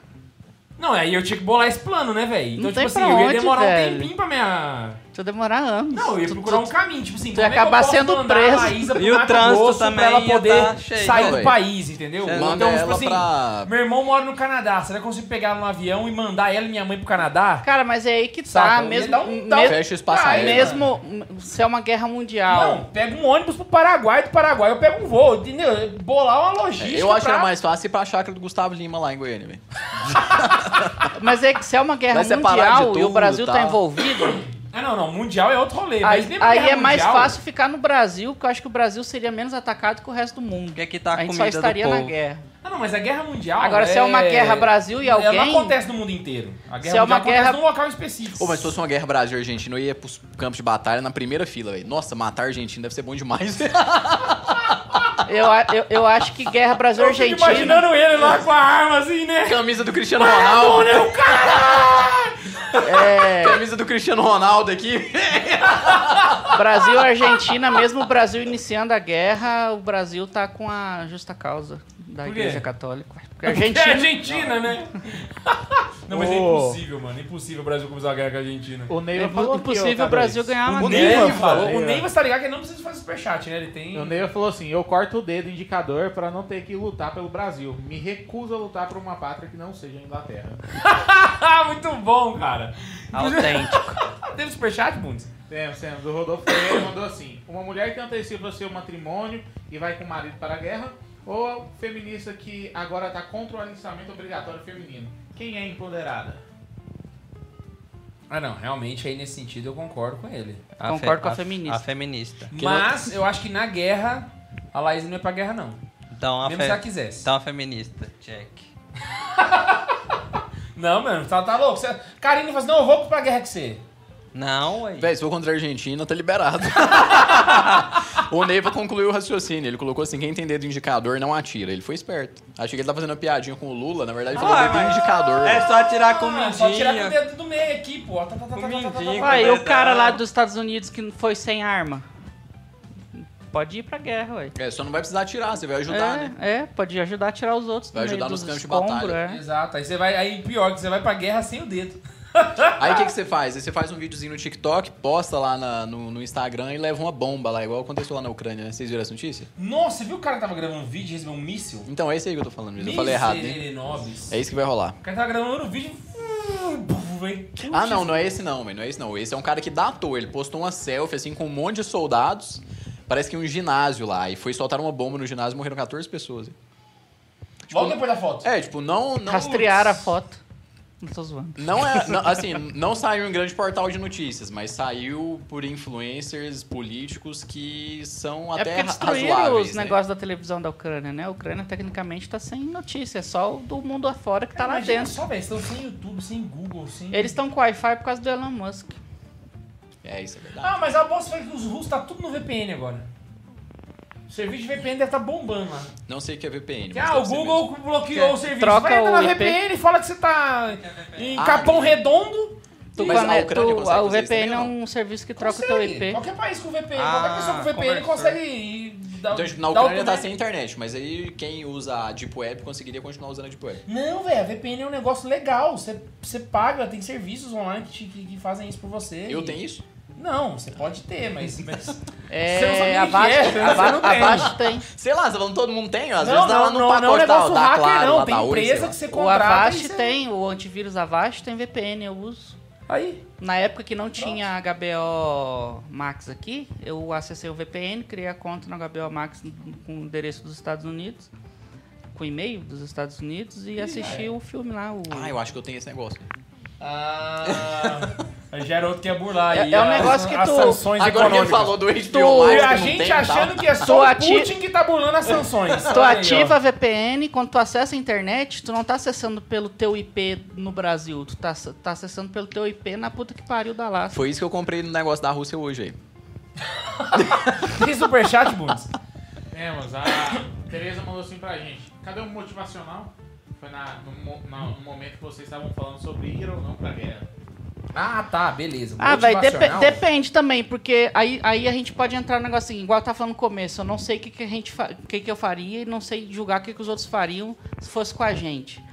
Não, aí eu tinha que bolar esse plano, né, velho? Então, tipo assim, pra eu ia onde, demorar velho. um tempinho pra minha. Tu demorar anos. Não, eu ia Tu- procurar tu- um caminho, tipo assim, tu ia é que eu acabar sendo preso. E o trânsito também pra ela poder tá cheio. sair do país, entendeu? Então, tipo assim, pra... meu irmão mora no Canadá, será que eu consigo pegar ela no avião e mandar ela e minha mãe pro Canadá? Cara, mas é aí que tá. Saca? Mesmo, Dá um- dá um- mesmo, Fecha o espaço Ah, aéreo. mesmo se é uma guerra mundial. Não, pega um ônibus pro Paraguai, do Paraguai eu pego um voo, entendeu? Bolar uma logística Eu acho que pra... era mais fácil ir pra chácara do Gustavo Lima lá em Goiânia, velho. Mas é que se é uma guerra mundial e o Brasil tá tal. envolvido, Ah, não, não, mundial é outro rolê. aí, mas aí é mais mundial- fácil ficar no Brasil, porque eu acho que o Brasil seria menos atacado que o resto do mundo. Porque aqui tá a, a gente só estaria na guerra. Ah, não, mas a guerra mundial. Agora, se é uma guerra Brasil e Ela alguém- não acontece no mundo inteiro. A guerra Se é uma mundial guerra- acontece num local específico. Ô, mas se fosse uma guerra Brasil e Argentina, eu ia pros campos de batalha na primeira fila, velho. Nossa, matar a Argentina deve ser bom demais. Eu, eu, eu acho que guerra Eu fico Brasil-Argentina. imaginando ele lá com a arma assim, né? Camisa do Cristiano Ronaldo. Maradona é o cara! É, Camisa do Cristiano Ronaldo aqui. Brasil-Argentina, mesmo o Brasil iniciando a guerra, o Brasil tá com a justa causa da? Igreja Católica. Porque É a Argentina. Argentina, né? Não, mas é impossível, mano. É impossível o Brasil começar a guerra com a Argentina. O É Neiva falou aqui, impossível ó, o Brasil K2. ganhar uma O. Neiva, falou, o Neiva. Tá ligado que ele não precisa fazer superchat, né? Ele tem. O Neiva falou assim: eu corto o dedo indicador pra não ter que lutar pelo Brasil. Me recuso a lutar por uma pátria que não seja a Inglaterra. Muito bom, cara. Autêntico. Teve superchat, Bundes? Temos, temos. O Rodolfo Ferreira mandou assim: Uma mulher que antecipa seu matrimônio e vai com o marido para a guerra, ou a feminista que agora tá contra o alistamento obrigatório feminino? Quem é empoderada? Ah, não. Realmente, aí nesse sentido eu concordo com ele. A Concordo com a A feminista. feminista. Mas eu acho que na guerra, a Laís não é pra guerra, não. Então a, Mesmo fe... se ela quisesse. então a feminista. Check. Não, mano, tá, tá louco. Você... Karine fala assim, não, eu vou pra guerra com você. Não, aí. Véi, se for contra a Argentina, tá liberado. o Neiva concluiu o raciocínio. Ele colocou assim: quem tem dedo indicador não atira. Ele foi esperto. Achei que ele tá fazendo uma piadinha com o Lula. Na verdade, ele falou Ah, dedo indicador. É só tirar com o Ah, só tirar com o mindinho. dedo do meio aqui, pô. Tá, tá, tá, tá, tá, tá, tá, tá. mindinho. Ué, e o cara lá dos Estados Unidos que foi sem arma? Pode ir pra guerra, ué. É, só não vai precisar atirar, você vai ajudar, é, né? é, pode ajudar a tirar os outros Vai ajudar nos campos de batalha. é. Exato. Aí você vai. Aí pior, que você vai pra guerra sem o dedo. Aí o que, que você faz? Aí você faz um videozinho no TikTok, posta lá na- no, no Instagram e leva uma bomba lá, igual aconteceu lá na Ucrânia, né? Vocês viram essa notícia? Nossa, você viu o cara que tava gravando um vídeo e recebeu um míssil? Então, é isso aí que eu tô falando mesmo. Eu falei errado, hein? É isso que vai rolar. O cara tava gravando um vídeo. vem. Ah, não, não é esse não, velho. Não é esse não. Esse é um cara que datou. Ele postou uma selfie, assim, com um monte de soldados. Parece que em um ginásio lá. E foi soltar uma bomba no ginásio e morreram 14 pessoas. Logo depois da foto. É, tipo, não... não Rastrear a foto. Não tô zoando. Não é, não- assim, não saiu em grande portal de notícias, mas saiu por influencers políticos que são É até destruíram razoáveis, os né? negócios da televisão da Ucrânia, né? A Ucrânia tecnicamente tá sem notícia, é só o do mundo afora que tá lá Imagina dentro. só, velho. Estão sem YouTube, sem Google, sem. Eles estão com Wi-Fi por causa do Elon Musk. É, isso é verdade. Ah, mas a bosta foi que os russos tá tudo no VPN agora. O serviço de VPN deve estar bombando lá. Não sei o que é VPN. Que, mas ah, o Google mesmo. bloqueou o serviço. Troca Vai entrar na IP. VPN e fala que você tá em Ah, Capão né? Redondo. Tu Mas a cone- Ucrânia tu- consegue o VPN é um serviço que troca o teu Consegue. IP. Qualquer país com VPN, Ah, qualquer pessoa com VPN consegue dar Então, na Ucrânia tá sem internet, mas aí quem usa a Deep Web conseguiria continuar usando a Deep Web. Não, velho, a VPN é um negócio legal. Você, você paga, tem serviços online que, te- que, que fazem isso por você. Eu E- tenho isso? Não, você pode ter, mas. mas... Você não sabe É, nem a o que Vast, é, você a Va- não a tem. Vast tem. Sei lá, você tá falando todo mundo tem? Às não, vezes tá lá não, no não, não é um pacote da, negócio da hacker, Claro, não. lá Tem empresa lá. que você O contrata. Avast tem, o antivírus Avast tem VPN, eu uso. Aí. Na época que não tinha HBO Max aqui, eu acessei o VPN, criei a conta no HBO Max com o endereço dos Estados Unidos, com e-mail dos Estados Unidos e assisti o filme lá. O... Ah, eu acho que eu tenho esse negócio. Ah. já era outro que ia burlar É- é um as- negócio que as tu- sanções Agora que ele falou do HBO Tu- E que a gente tem tal. achando que é só o Putin que tá burlando as sanções. Tu Olha aí, ó. ativa a VPN, quando tu acessa a internet, tu não tá acessando pelo teu IP no Brasil, tu tá, tá acessando pelo teu IP na puta que pariu da Alaska. Foi isso que eu comprei no negócio da Rússia hoje aí. Tem superchat, Bundes? Temos, a Tereza mandou assim pra gente. Cadê o motivacional? Foi na, no, na- no momento que vocês estavam falando sobre ir ou não pra guerra. Ah, tá, beleza. Ah, vai, Motivacional. depende também, porque aí, aí a gente pode entrar no negócio assim, igual eu tava falando no começo, eu não sei o que, que, a gente que, que eu faria e não sei julgar o que, que os outros fariam se fosse com a gente.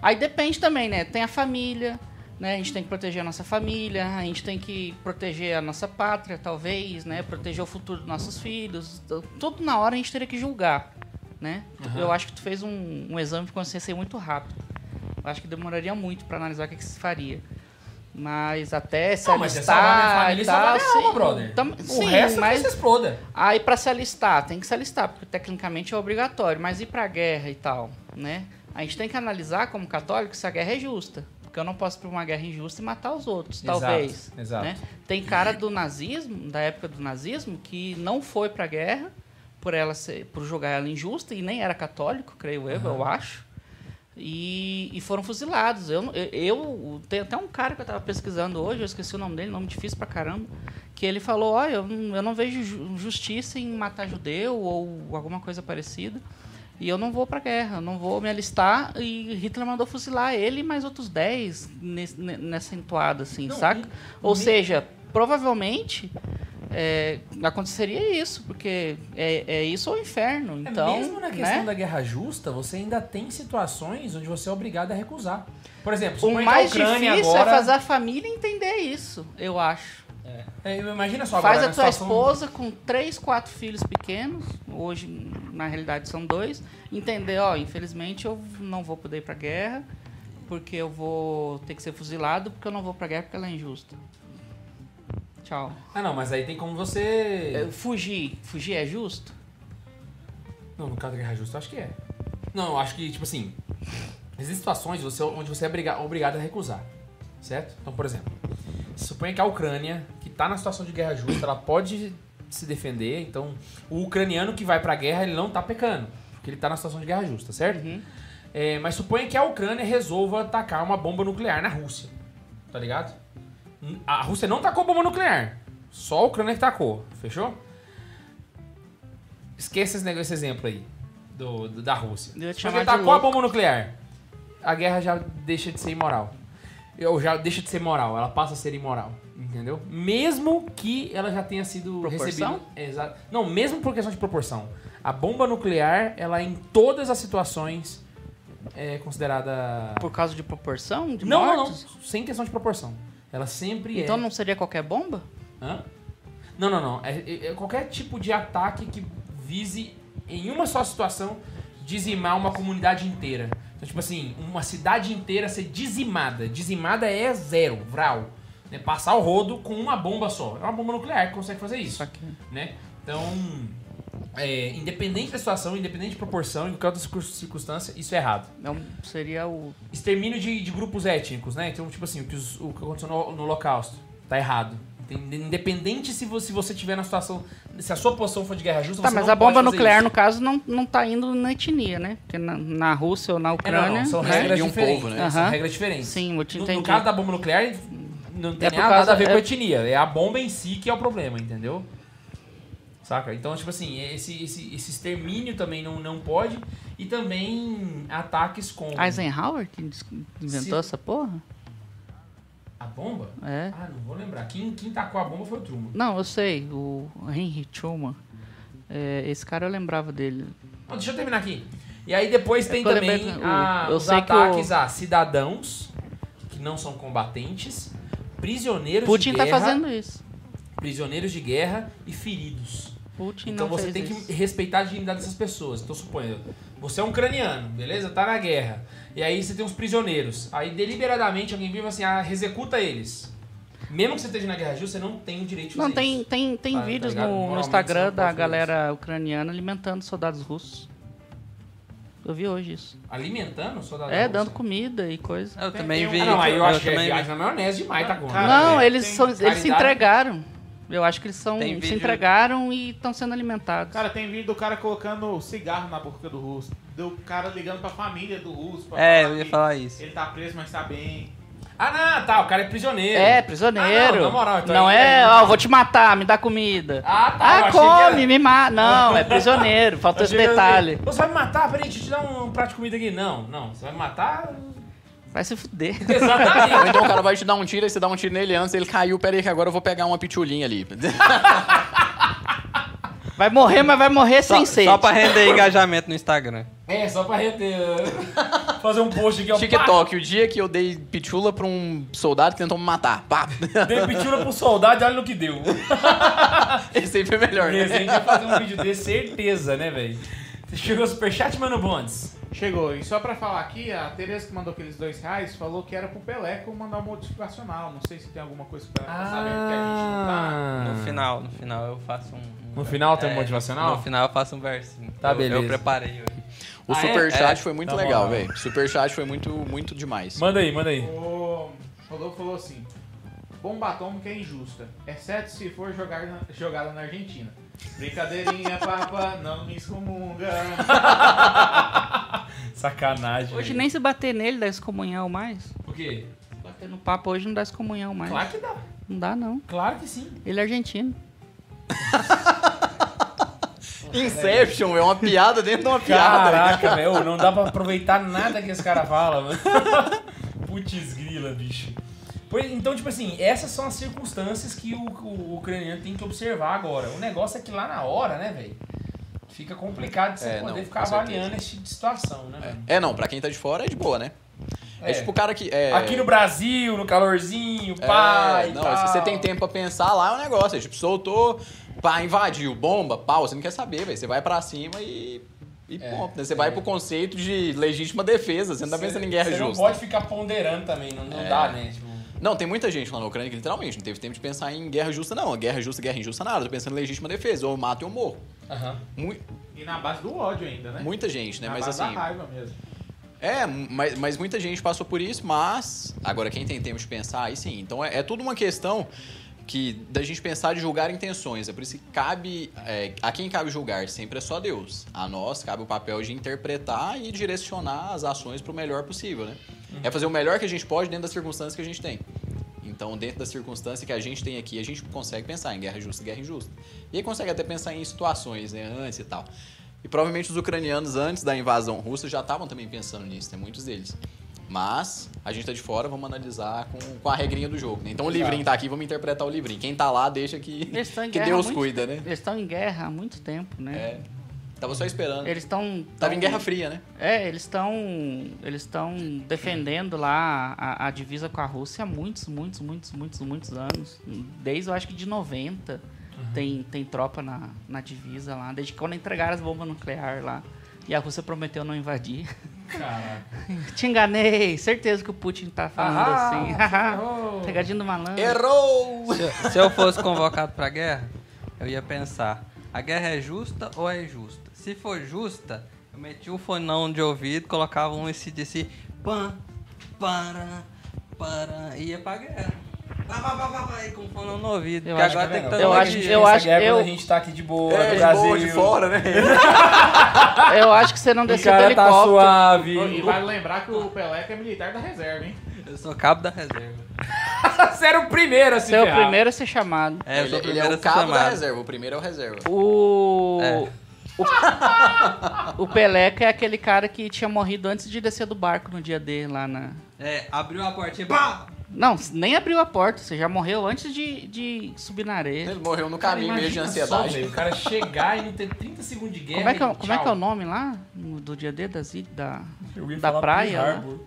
Aí depende também, né? Tem a família, né? A gente tem que proteger a nossa família, a gente tem que proteger a nossa pátria, talvez, né? Proteger o futuro dos nossos filhos. Tudo na hora a gente teria que julgar, né? Eu acho que tu fez um, um exame de consciência muito rápido. Eu acho que demoraria muito para analisar o que, que se faria. Mas até se Não, mas é alistar família e e salvar tal, alma, brother. Tam- O sim, resto mas que você exploda. aí para se alistar, tem que se alistar, porque tecnicamente é obrigatório, mas ir pra guerra e tal, né? A gente tem que analisar como católico se a guerra é justa. Porque eu não posso ir pra uma guerra injusta e matar os outros, Exato, talvez. exato. né? Tem cara do nazismo, da época do nazismo, que não foi pra guerra por ela ser, por jogar ela injusta e nem era católico, creio eu, eu acho. E, e foram fuzilados. Eu, eu, tem até um cara que eu tava pesquisando hoje, eu esqueci o nome dele, nome difícil pra caramba, que ele falou: Olha, eu, não- eu não vejo ju- justiça em matar judeu ou alguma coisa parecida. E eu não vou pra guerra, eu não vou me alistar. E Hitler mandou fuzilar ele e mais outros 10 nesse- ne- nessa entoada, assim, Não, saca? e- Ou me- seja, provavelmente é, aconteceria isso, porque é, é isso ou inferno. Então, É, mesmo na questão né? da guerra justa, você ainda tem situações onde você é obrigado a recusar. Por exemplo, O mais difícil agora... é fazer a família entender isso, eu acho. É, imagina só agora Faz a na tua esposa com três, quatro filhos pequenos, hoje na realidade são dois, entender, ó, infelizmente eu não vou poder ir pra guerra, porque eu vou ter que ser fuzilado, porque eu não vou pra guerra porque ela é injusta. Tchau. Ah, não, mas aí tem como você... É, Fugir, fugir é justo? Não, no caso da guerra justa, eu acho que é. Não, eu acho que, tipo assim, existem situações você- onde você é obriga- obrigado a recusar, certo? Então, por exemplo, suponha que a Ucrânia, que tá na situação de guerra justa, ela pode se defender, então o ucraniano que vai pra guerra, ele não tá pecando, porque ele tá na situação de guerra justa, certo? Uhum. É, mas suponha que a Ucrânia resolva atacar uma bomba nuclear na Rússia, tá ligado? A Rússia não tacou bomba nuclear, só a Ucrânia que tacou, fechou? Esqueça esse, negócio, esse exemplo aí do, do- da Rússia. De tacou a bomba nuclear, a guerra já deixa de ser imoral. Ou já deixa de ser moral, ela passa a ser imoral, entendeu? Mesmo que ela já tenha sido Proporção? recebida... Exato. Não, mesmo por questão de proporção. A bomba nuclear, ela em todas as situações é considerada... Por causa de proporção? De Não, não, não. mortos? Sem questão de proporção. Ela sempre é... Então não seria qualquer bomba? Hã? Não, não, não. É, é- é qualquer tipo de ataque que vise, em uma só situação, dizimar uma comunidade inteira. Então, tipo assim, uma cidade inteira ser dizimada. Dizimada é zero, vral. Né? Passar o rodo com uma bomba só. É uma bomba nuclear que consegue fazer isso. Que... Né? Então, é, independente da situação, independente de proporção, em qualquer outra circun- circunstância, isso é errado. Não seria o. Extermínio de, de grupos étnicos, né? Então, tipo assim, o que, os- o que aconteceu no, no Holocausto tá errado. Tem- Independente se você, se você tiver na situação. Se a sua posição for de guerra justa, Tá, você mas não a bomba nuclear, isso. no caso, não, não tá indo na etnia, né? Porque na, na Rússia ou na É, Ucrânia. não, não, são né? regras De um diferentes. povo, né? São regras diferentes. Sim, eu te No, entendi. no caso da bomba nuclear, não tem É por nada, causa- a ver com é- etnia. É a bomba em si que é o problema, entendeu? Saca? Então, tipo assim, esse, esse, esse extermínio também não, não pode. E também ataques com. Eisenhower que inventou Se- essa porra? A bomba? É. Ah, não vou lembrar. Quem, quem tacou a bomba foi o Truman. Não, eu sei, o Henry Truman. É, esse cara eu lembrava dele. Não, deixa eu terminar aqui. E aí depois tem que eu também lembrei a- eu os ataques a cidadãos que não são combatentes, prisioneiros Putin de tá guerra, fazendo isso. prisioneiros de guerra e feridos. Putin Então não você fez tem isso. que respeitar a dignidade dessas pessoas. Então suponha, você é um ucraniano, beleza? Tá na guerra. E aí você tem uns prisioneiros. Aí deliberadamente alguém e fala assim, ah, executa eles. Mesmo que você esteja na guerra justa, você não tem o direito de fazer Não, tem, isso. tem, tem tá vídeos ligado? no, no Instagram da galera ucraniana alimentando soldados russos. Eu vi hoje isso. Alimentando o soldado É, dando comida e coisa. Eu também um- vi. Ah, não, aí eu acho que é viagem na maionese demais, tá? Cara, não, eles, são, eles se entregaram. Eu acho que eles são, Tem se vídeo- entregaram e estão sendo alimentados. Cara, tem vídeo do cara colocando cigarro na boca do russo. Do cara ligando pra família do russo. Pra É, falar eu ia falar isso. Ele tá preso, mas tá bem. Ah, não, tá, o cara é prisioneiro. é, prisioneiro. Ah, não, na moral, então não aí- é, ó, vou te matar, me dá comida. Ah, tá, Ah, come, era- me mata. Não, é prisioneiro. Faltou esse detalhe. assim, Você vai me matar? Peraí, deixa eu te dar um prato de comida aqui. Não, não, você vai me matar? Vai se fuder. Ou Exatamente. então o cara vai te dar um tiro, aí você dá um tiro nele antes, ele caiu, pera aí que agora eu vou pegar uma pitulinha ali. Vai morrer, mas vai morrer Só, sem sede. só pra render engajamento no Instagram. é, só pra reter. Fazer um post aqui, ó. TikTok, o dia que eu dei pitula pra um soldado que tentou me matar. Pá! Dei pitula pro soldado e olha no que deu. Esse aí foi melhor, né? Resende vai fazer um vídeo desse, certeza, né, velho? Chegou o superchat, mano, Bondes. Chegou. E só pra falar aqui, a Tereza que mandou aqueles dois reais falou que era pro Peleco mandar um modificacional. Não sei se tem alguma coisa pra ela tá sabendo que a gente não tá. No final, no final eu faço um. um- No final tem um é, motivacional? No final eu faço um versinho. Tá, Eu- beleza. Eu preparei hoje. O Ah, é? superchat É. foi muito Tá legal, velho. Superchat foi muito, muito demais. Manda aí, manda aí. O Rodolfo falou assim: bomba atômica é injusta, exceto se for jogar na- jogada na Argentina. Brincadeirinha, papa, não me excomunga. Sacanagem. Hoje nem se bater nele dá excomunhão mais. O quê? Bater no papo hoje não dá excomunhão mais. Claro que dá. Não dá, não. Claro que sim. Ele é argentino. Inception, é uma piada dentro de uma piada. Caraca, velho, não dá pra aproveitar nada que esse cara fala, mano. Putz grila, bicho. Então, tipo assim, essas são as circunstâncias que o, o ucraniano tem que observar agora. O negócio é que lá na hora, né, velho, fica complicado de você É, poder não, ficar avaliando esse tipo de situação, né, mano? É, não, pra quem tá de fora é de boa, né? É, É. tipo o cara que. É, Aqui no Brasil, no calorzinho, é, pai. e Não, tal. se você tem tempo pra pensar lá, é um negócio. É, tipo, soltou, pá, invadiu, bomba, pau, você não quer saber, velho. Você vai pra cima e. E É, ponto, né? Você vai pro conceito de legítima defesa, você não tá Você- pensando em guerra você justa. não pode ficar ponderando também, não, não É. dá, né? Tipo, Não, tem muita gente lá na Ucrânia que literalmente não teve tempo de pensar em guerra justa, não. Guerra justa, guerra injusta, nada. Tô pensando em legítima defesa. Ou eu mato ou eu morro. Mu- E na base do ódio ainda, né? muita gente, né? na Mas base assim. da raiva mesmo. É, mas, mas muita gente passou por isso, mas agora quem tem tempo de pensar, aí sim. Então é, é tudo uma questão que da gente pensar de julgar intenções. É por isso que cabe. é, a quem cabe julgar sempre é só Deus. A nós cabe o papel de interpretar e direcionar as ações para o melhor possível, né? É fazer o melhor que a gente pode dentro das circunstâncias que a gente tem. Então, dentro da circunstância que a gente tem aqui, a gente consegue pensar em guerra justa e guerra injusta. E aí consegue até pensar em situações, né, antes e tal. E provavelmente os ucranianos, antes da invasão russa, já estavam também pensando nisso, né? Muitos deles. Mas a gente tá de fora, vamos analisar com, com a regrinha do jogo. Né? Então o Exato. livrinho tá aqui, vamos interpretar o livrinho. Quem tá lá, deixa que, que Deus cuida, né? Eles estão em guerra há muito tempo, né? É. Tava só esperando. Eles estão. Tava em Guerra Fria, né? É, eles estão. Eles estão defendendo lá a, a divisa com a Rússia há muitos, muitos, muitos, muitos, muitos anos. Desde eu acho que de 90 tem, tem tropa na, na divisa lá. Desde quando entregaram as bombas nucleares lá. E a Rússia prometeu não invadir. Caraca. Te enganei, certeza que o Putin tá falando Ah, assim. Pegadinha do malandro. Errou! Se, eu- se eu fosse convocado pra guerra, eu ia pensar: a guerra é justa ou é injusta? Se for justa, eu metia um fonão de ouvido, colocava um disse pan, para, para, e ia pra guerra. Com o fonão no ouvido. Eu acho agora Tá tem que eu acho- dia. eu acho- guerra eu- quando a gente tá aqui de boa, É, no de Brasil. boa, de fora, né? Eu acho que você não desceu do cara tá helicóptero. suave. E vale lembrar que o Peleca é militar da reserva, hein? Eu sou cabo da reserva. Você era o primeiro a se Você é o primeiro a ser chamado. É, eu ele, sou o ele primeiro é a o cabo da chamado. reserva, o primeiro é o reserva. O. É. O, o Peleca é aquele cara que tinha morrido antes de descer do barco no dia D lá na. É, abriu a portinha, pá! Não, nem abriu a porta, você já morreu antes de, de subir na areia. Ele morreu no Cara, caminho meio de só, ansiedade. velho, o cara chegar e não ter 30 segundos de guerra. Como é, que, é- e como é que é o tchau. nome lá? Do dia D das ilhas, da, Eu ia da falar praia? Harbor.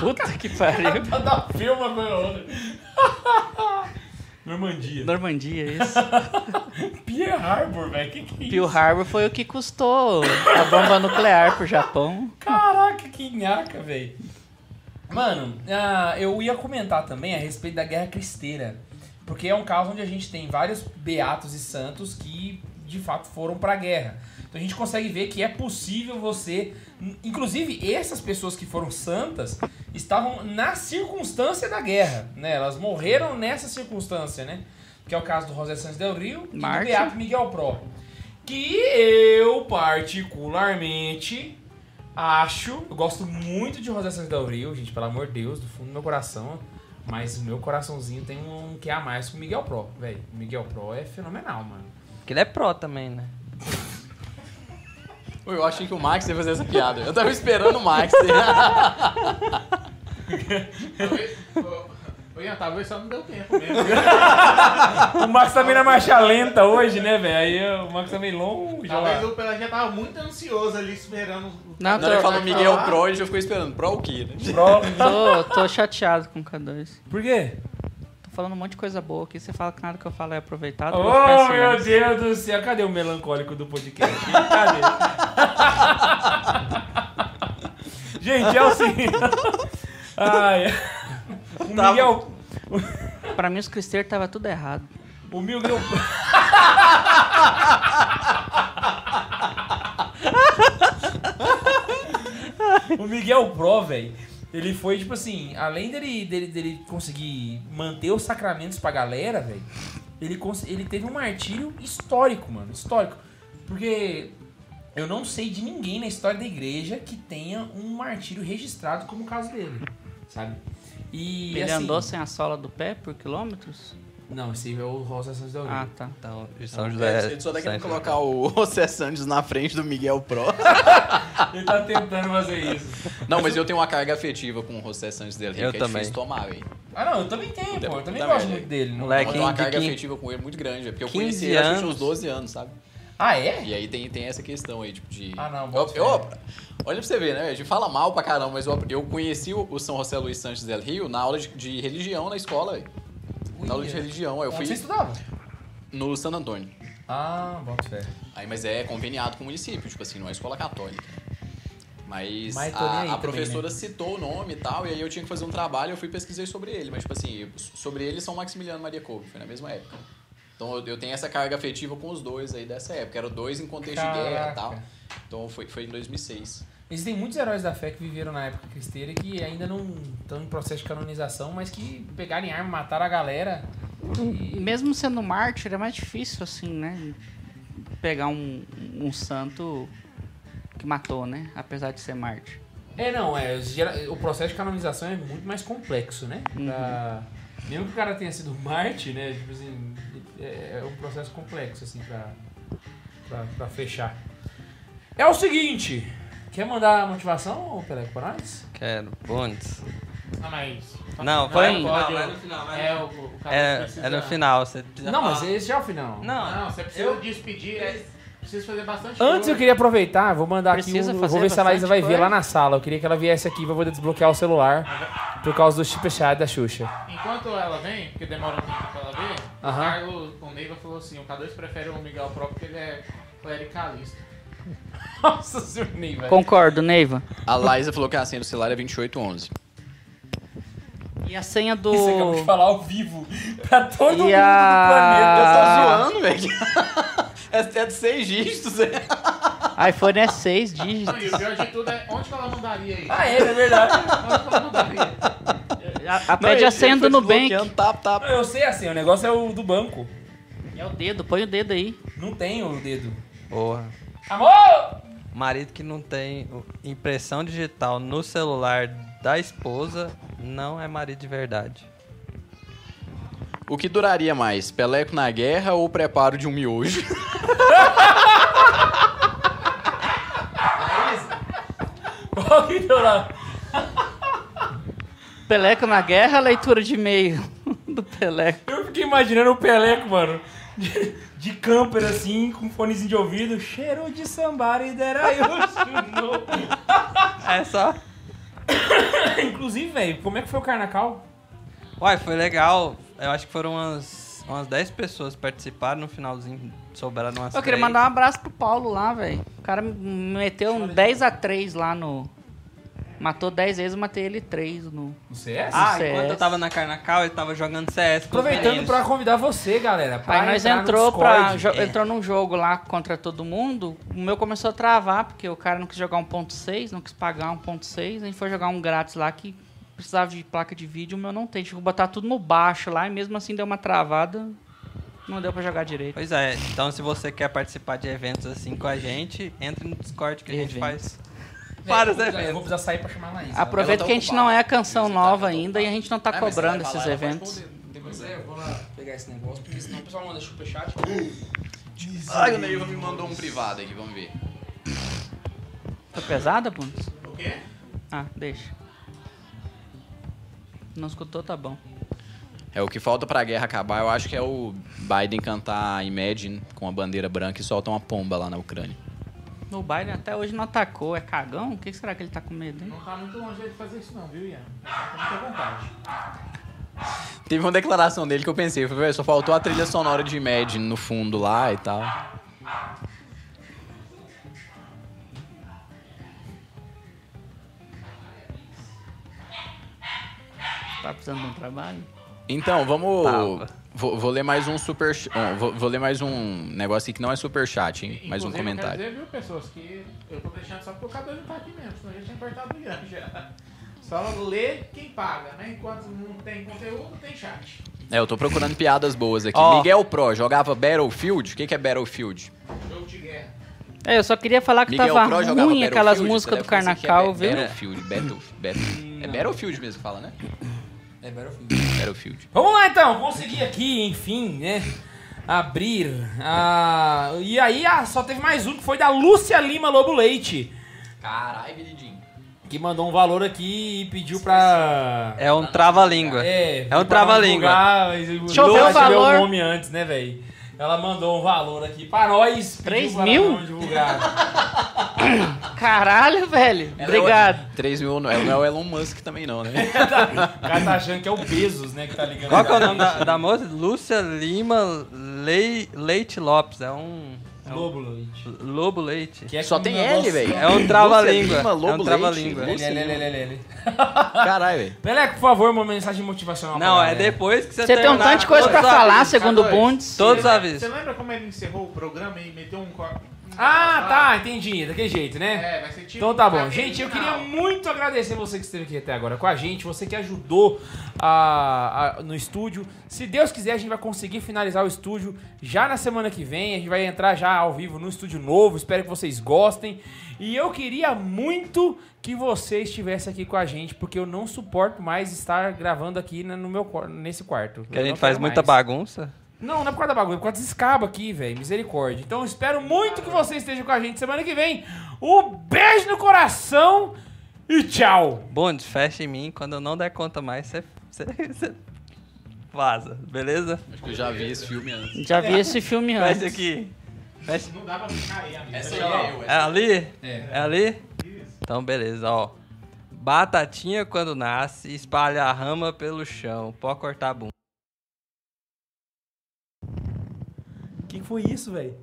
Puta que pariu. da filma. Normandia. Normandia, isso. Pearl Harbor, velho. Que que é Pearl isso? Harbor foi o que custou a bomba nuclear pro Japão. Caraca, que nhaca, velho. Mano, ah, eu ia comentar também a respeito da Guerra Cristeira. Porque é um caso onde a gente tem vários beatos e santos que de fato foram pra guerra. Então a gente consegue ver que é possível você. Inclusive, essas pessoas que foram santas estavam na circunstância da guerra. Né? Elas morreram nessa circunstância, né? Que é o caso do José Santos del Rio e do. Beato Miguel Pro. Que eu, particularmente, acho. Eu gosto muito de José Santos del Rio, gente, pelo amor de Deus, do fundo do meu coração. Mas o meu coraçãozinho tem um que a mais com o Miguel Pro, velho. O Miguel Pro é fenomenal, mano. Porque ele é pró também, né? Eu achei que o Max ia fazer essa piada. Eu tava esperando o Max. Talvez- Ô, ô, Ian, talvez só não deu tempo mesmo. O Max tá meio na marcha lenta hoje, né, velho? Aí o Max tá meio longe. Talvez lá. o Pelé já tava muito ansioso ali esperando. Não, Na hora que Miguel Pro, ele já ficou esperando. Pro o quê, né? Pro. Tô, tô chateado com o K2. Por quê? Tô falando um monte de coisa boa aqui. Você fala que nada que eu falo é aproveitado. eu vou ficar Oh, em meu silêncio. Deus do céu. Cadê o melancólico do podcast? Cadê? Gente, é o seguinte. Ai, o Miguel. Pra mim, os cristeiros tava tudo errado. O Miguel. o Miguel Pro, velho, ele foi, tipo assim, além dele, dele, dele conseguir manter os sacramentos pra galera, velho, ele, ele teve um martírio histórico, mano, histórico. Porque eu não sei de ninguém na história da igreja que tenha um martírio registrado como o caso dele, sabe? E, Ele assim, andou sem a sola do pé por quilômetros? Não, esse é o Rosa Santos Del Rio. Ah, tá. Então, de São José. Ele só tá querendo Santos. colocar o José Santos na frente do Miguel Pro. Ele tá tentando fazer isso. Não, mas eu tenho uma carga afetiva com o José Santos del Rio, Eu que é também. difícil tomar, velho. Ah, não, eu também tenho, pô. Eu também gosto muito dele. Não... Moleque, Eu tenho uma carga quin- afetiva com ele muito grande, é porque eu 15 conheci ele acho que tinha uns anos. 12 anos, sabe? Ah, é? E aí tem, tem essa questão aí, tipo, de. Ah, não, eu, eu-. Olha pra você ver, né? A gente fala mal pra caramba, mas eu, eu conheci o, o São José Luiz Santos del Rio na aula de, de religião na escola, velho. Na aula de religião. Eu fui você estudava? no San Antônio. Ah, bota fé. Aí, mas é conveniado com o município, tipo assim, não é escola católica. Mas, Mas a, a também, professora né? citou o nome e tal, e aí eu tinha que fazer um trabalho, eu fui pesquisei sobre ele. Mas, tipo assim, sobre ele São Maximiliano Maria Couve, foi na mesma época. Então eu, tenho essa carga afetiva com os dois aí dessa época. Eram dois em contexto de guerra e Caraca. tal. Então foi, foi em 2006. Existem muitos heróis da fé que viveram na época cristeira e que ainda não estão em processo de canonização, mas que pegaram em arma, mataram a galera. E... Mesmo sendo mártir, é mais difícil, assim, né? Pegar um, um santo que matou, né? Apesar de ser mártir. É, não, é. O processo de canonização é muito mais complexo, né? Pra- Mesmo que o cara tenha sido Marte, né? Tipo assim, é, é um processo complexo, assim, pra, pra, pra fechar. É o seguinte. Quer mandar a motivação, Pelé, pra nós? Quero. Bundes. Não, mas. Não, Foi no pode, eu- no final. É, no o, final. o É, precisa... é no final, você precisa Não, mas esse já é o final. Não, Não, você precisa Eu- despedir. É, precisa fazer bastante Antes eu coisa. queria aproveitar, vou mandar Precisa aqui, um, fazer vou ver se a Laísa vai ver lá na sala. Eu queria que ela viesse aqui pra poder desbloquear o celular por causa do chip chat da Xuxa. Enquanto ela vem, porque demora um tempo pra ela ver, o Aham. Carlos, o Neiva falou assim, o K2 prefere o Miguel Pro porque ele é clericalista. Nossa senhora, velho. Concordo, Neiva. A Laísa falou que a senha do celular é 2811. E a senha do. Você acabou de falar ao vivo pra todo E mundo a- do planeta. zoando, velho? é, é de seis dígitos, é. iPhone é 6 Não, e dígitos. o pior de tudo é onde que ela mandaria isso? Ah, é, é verdade. Onde que ela mandaria? A, a pede a senha do Nubank. Tap, tap. Eu sei assim, o negócio é o do banco. É o dedo, põe o dedo aí. Não tem o dedo. Porra. Amor! Marido que não tem impressão digital no celular da esposa não é marido de verdade. O que duraria mais, Peleco na guerra ou o preparo de um miojo? Qual que? Peleco na guerra, leitura de e-mail do Peleco. Eu fiquei imaginando o Peleco, mano. De, de camper assim, com fonezinho de ouvido. Cheiro de somebody that I used to know. É só. Inclusive, velho, como é que foi o carnaval? Uai, foi legal. Eu acho que foram umas umas 10 pessoas participaram no finalzinho, sobraram umas Eu queria três. mandar um abraço pro Paulo lá, velho. O cara me meteu um 10 a 3 lá no. Matou 10 vezes, eu matei ele 3 no. No CS? Ah, CS. enquanto eu tava na Carnacal, ele tava jogando CS Aproveitando pra convidar você, galera. pra Aí nós no entrou, pra, É. entrou num jogo lá contra todo mundo. O meu começou a travar, porque o cara não quis jogar 1.6, não quis pagar 1.6. A gente foi jogar um grátis lá que precisava de placa de vídeo, o meu não tem. Tive que botar tudo no baixo lá e mesmo assim deu uma travada. Não deu pra jogar direito. Pois é, então se você quer participar de eventos assim com a gente, entre no Discord que a gente Eventos. faz É, vários eu vou precisar- Eu vou eventos. precisar sair pra chamar a Laís. Aproveita tá que a gente não é a canção tá nova ainda e a gente não tá você cobrando esses eventos. Pois é, eu vou lá pegar esse negócio, porque senão o pessoal manda superchat. Ai, o Neiva me mandou um privado aqui, vamos ver. Foi pesada, Bundes? O quê? Ah, deixa. Não escutou, tá bom. É o que falta pra guerra acabar, eu acho que é o Biden cantar Imagine com a bandeira branca e soltar uma pomba lá na Ucrânia. O Biden até hoje não atacou, é cagão? O que será que ele tá com medo, hein? Não tá muito longe de fazer isso não, viu, Ian? Tá muita vontade. Teve uma declaração dele que eu pensei, "Véi, só faltou a trilha sonora de Imagine no fundo lá e tal. Tá precisando de um trabalho? Então, vamos. Tava. Vou, vou ler mais um super. ó, vou, vou ler mais um negócio aqui que não é super chat, hein? Mais um comentário. Eu quero dizer, viu, pessoas, que eu tô deixando só porque o K2 não tá aqui mesmo, senão eu já tinha apertado o Ian já. Só lê quem paga, né? Enquanto não tem conteúdo, tem chat. É, eu tô procurando piadas boas aqui. Ó. Miguel Pro jogava Battlefield? O que, que é Battlefield? Jogo de guerra. É, eu só queria falar que Miguel tava Pro ruim aquelas Battlefield? músicas do que é viu? Battlefield, Battle, Battle, é Battlefield mesmo que fala, né? É Battlefield. Battlefield. Vamos lá então, consegui aqui, enfim, né? Abrir. Ah, e aí ah, só teve mais um que foi da Lúcia Lima Lobo Leite. Caralho, Benedinho. Que mandou um valor aqui e pediu pra. É um trava-língua. É, É um trava-língua. Deixa eu ver o valor. o nome antes, né, velho? Ela mandou um valor aqui pra nós. pediu Três pra mil? não divulgar. Caralho, velho. Ela Obrigado. É o, 3 mil, não é não é o Elon Musk também não, né? o cara tá achando que é o Bezos, né, que tá ligando. Qual que é o nome da, da moça? Lúcia Lima Lei- Leite Lopes. É um. É um Lobo Leite. Lobo Leite. Que é Só tem L, velho. É um trava-língua. É Lobo um trava-língua. L. Caralho, velho. Peleco, por favor, uma mensagem motivacional Não, é depois que você Você tem um tanto de coisa pra falar, segundo o K2, Bundes. Todos os avisos. Você lembra como ele encerrou o programa e meteu um corte? Ah, tá, entendi. Daquele jeito, né? É, vai ser tipo. Então tá bom. Gente, eu queria muito agradecer você que esteve aqui até agora com a gente, você que ajudou a- a- no estúdio. Se Deus quiser, a gente vai conseguir finalizar o estúdio já na semana que vem. A gente vai entrar já ao vivo no estúdio novo. Espero que vocês gostem. E eu queria muito que você estivesse aqui com a gente, porque eu não suporto mais estar gravando aqui no meu, nesse quarto. Que Eu a gente faz quero muita mais. bagunça. Não, não é por causa da bagulho, é por causa desse cabo aqui, velho. Misericórdia. Então eu espero muito que você esteja com a gente semana que vem. Um beijo no coração e tchau. Bonde, fecha em mim. Quando eu não der conta mais, você, vaza, beleza? Acho que eu já vi esse filme antes. Já vi esse filme Fecha antes. aqui. Fecha. Não dá pra ficar aí, amigo. Essa é eu. É ali? É. É ali? Então, beleza, ó. Batatinha quando nasce, espalha a rama pelo chão. Pode cortar a bunda. Que, que foi isso, velho?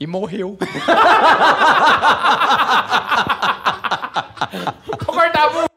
E morreu. Vou cortar a bunda.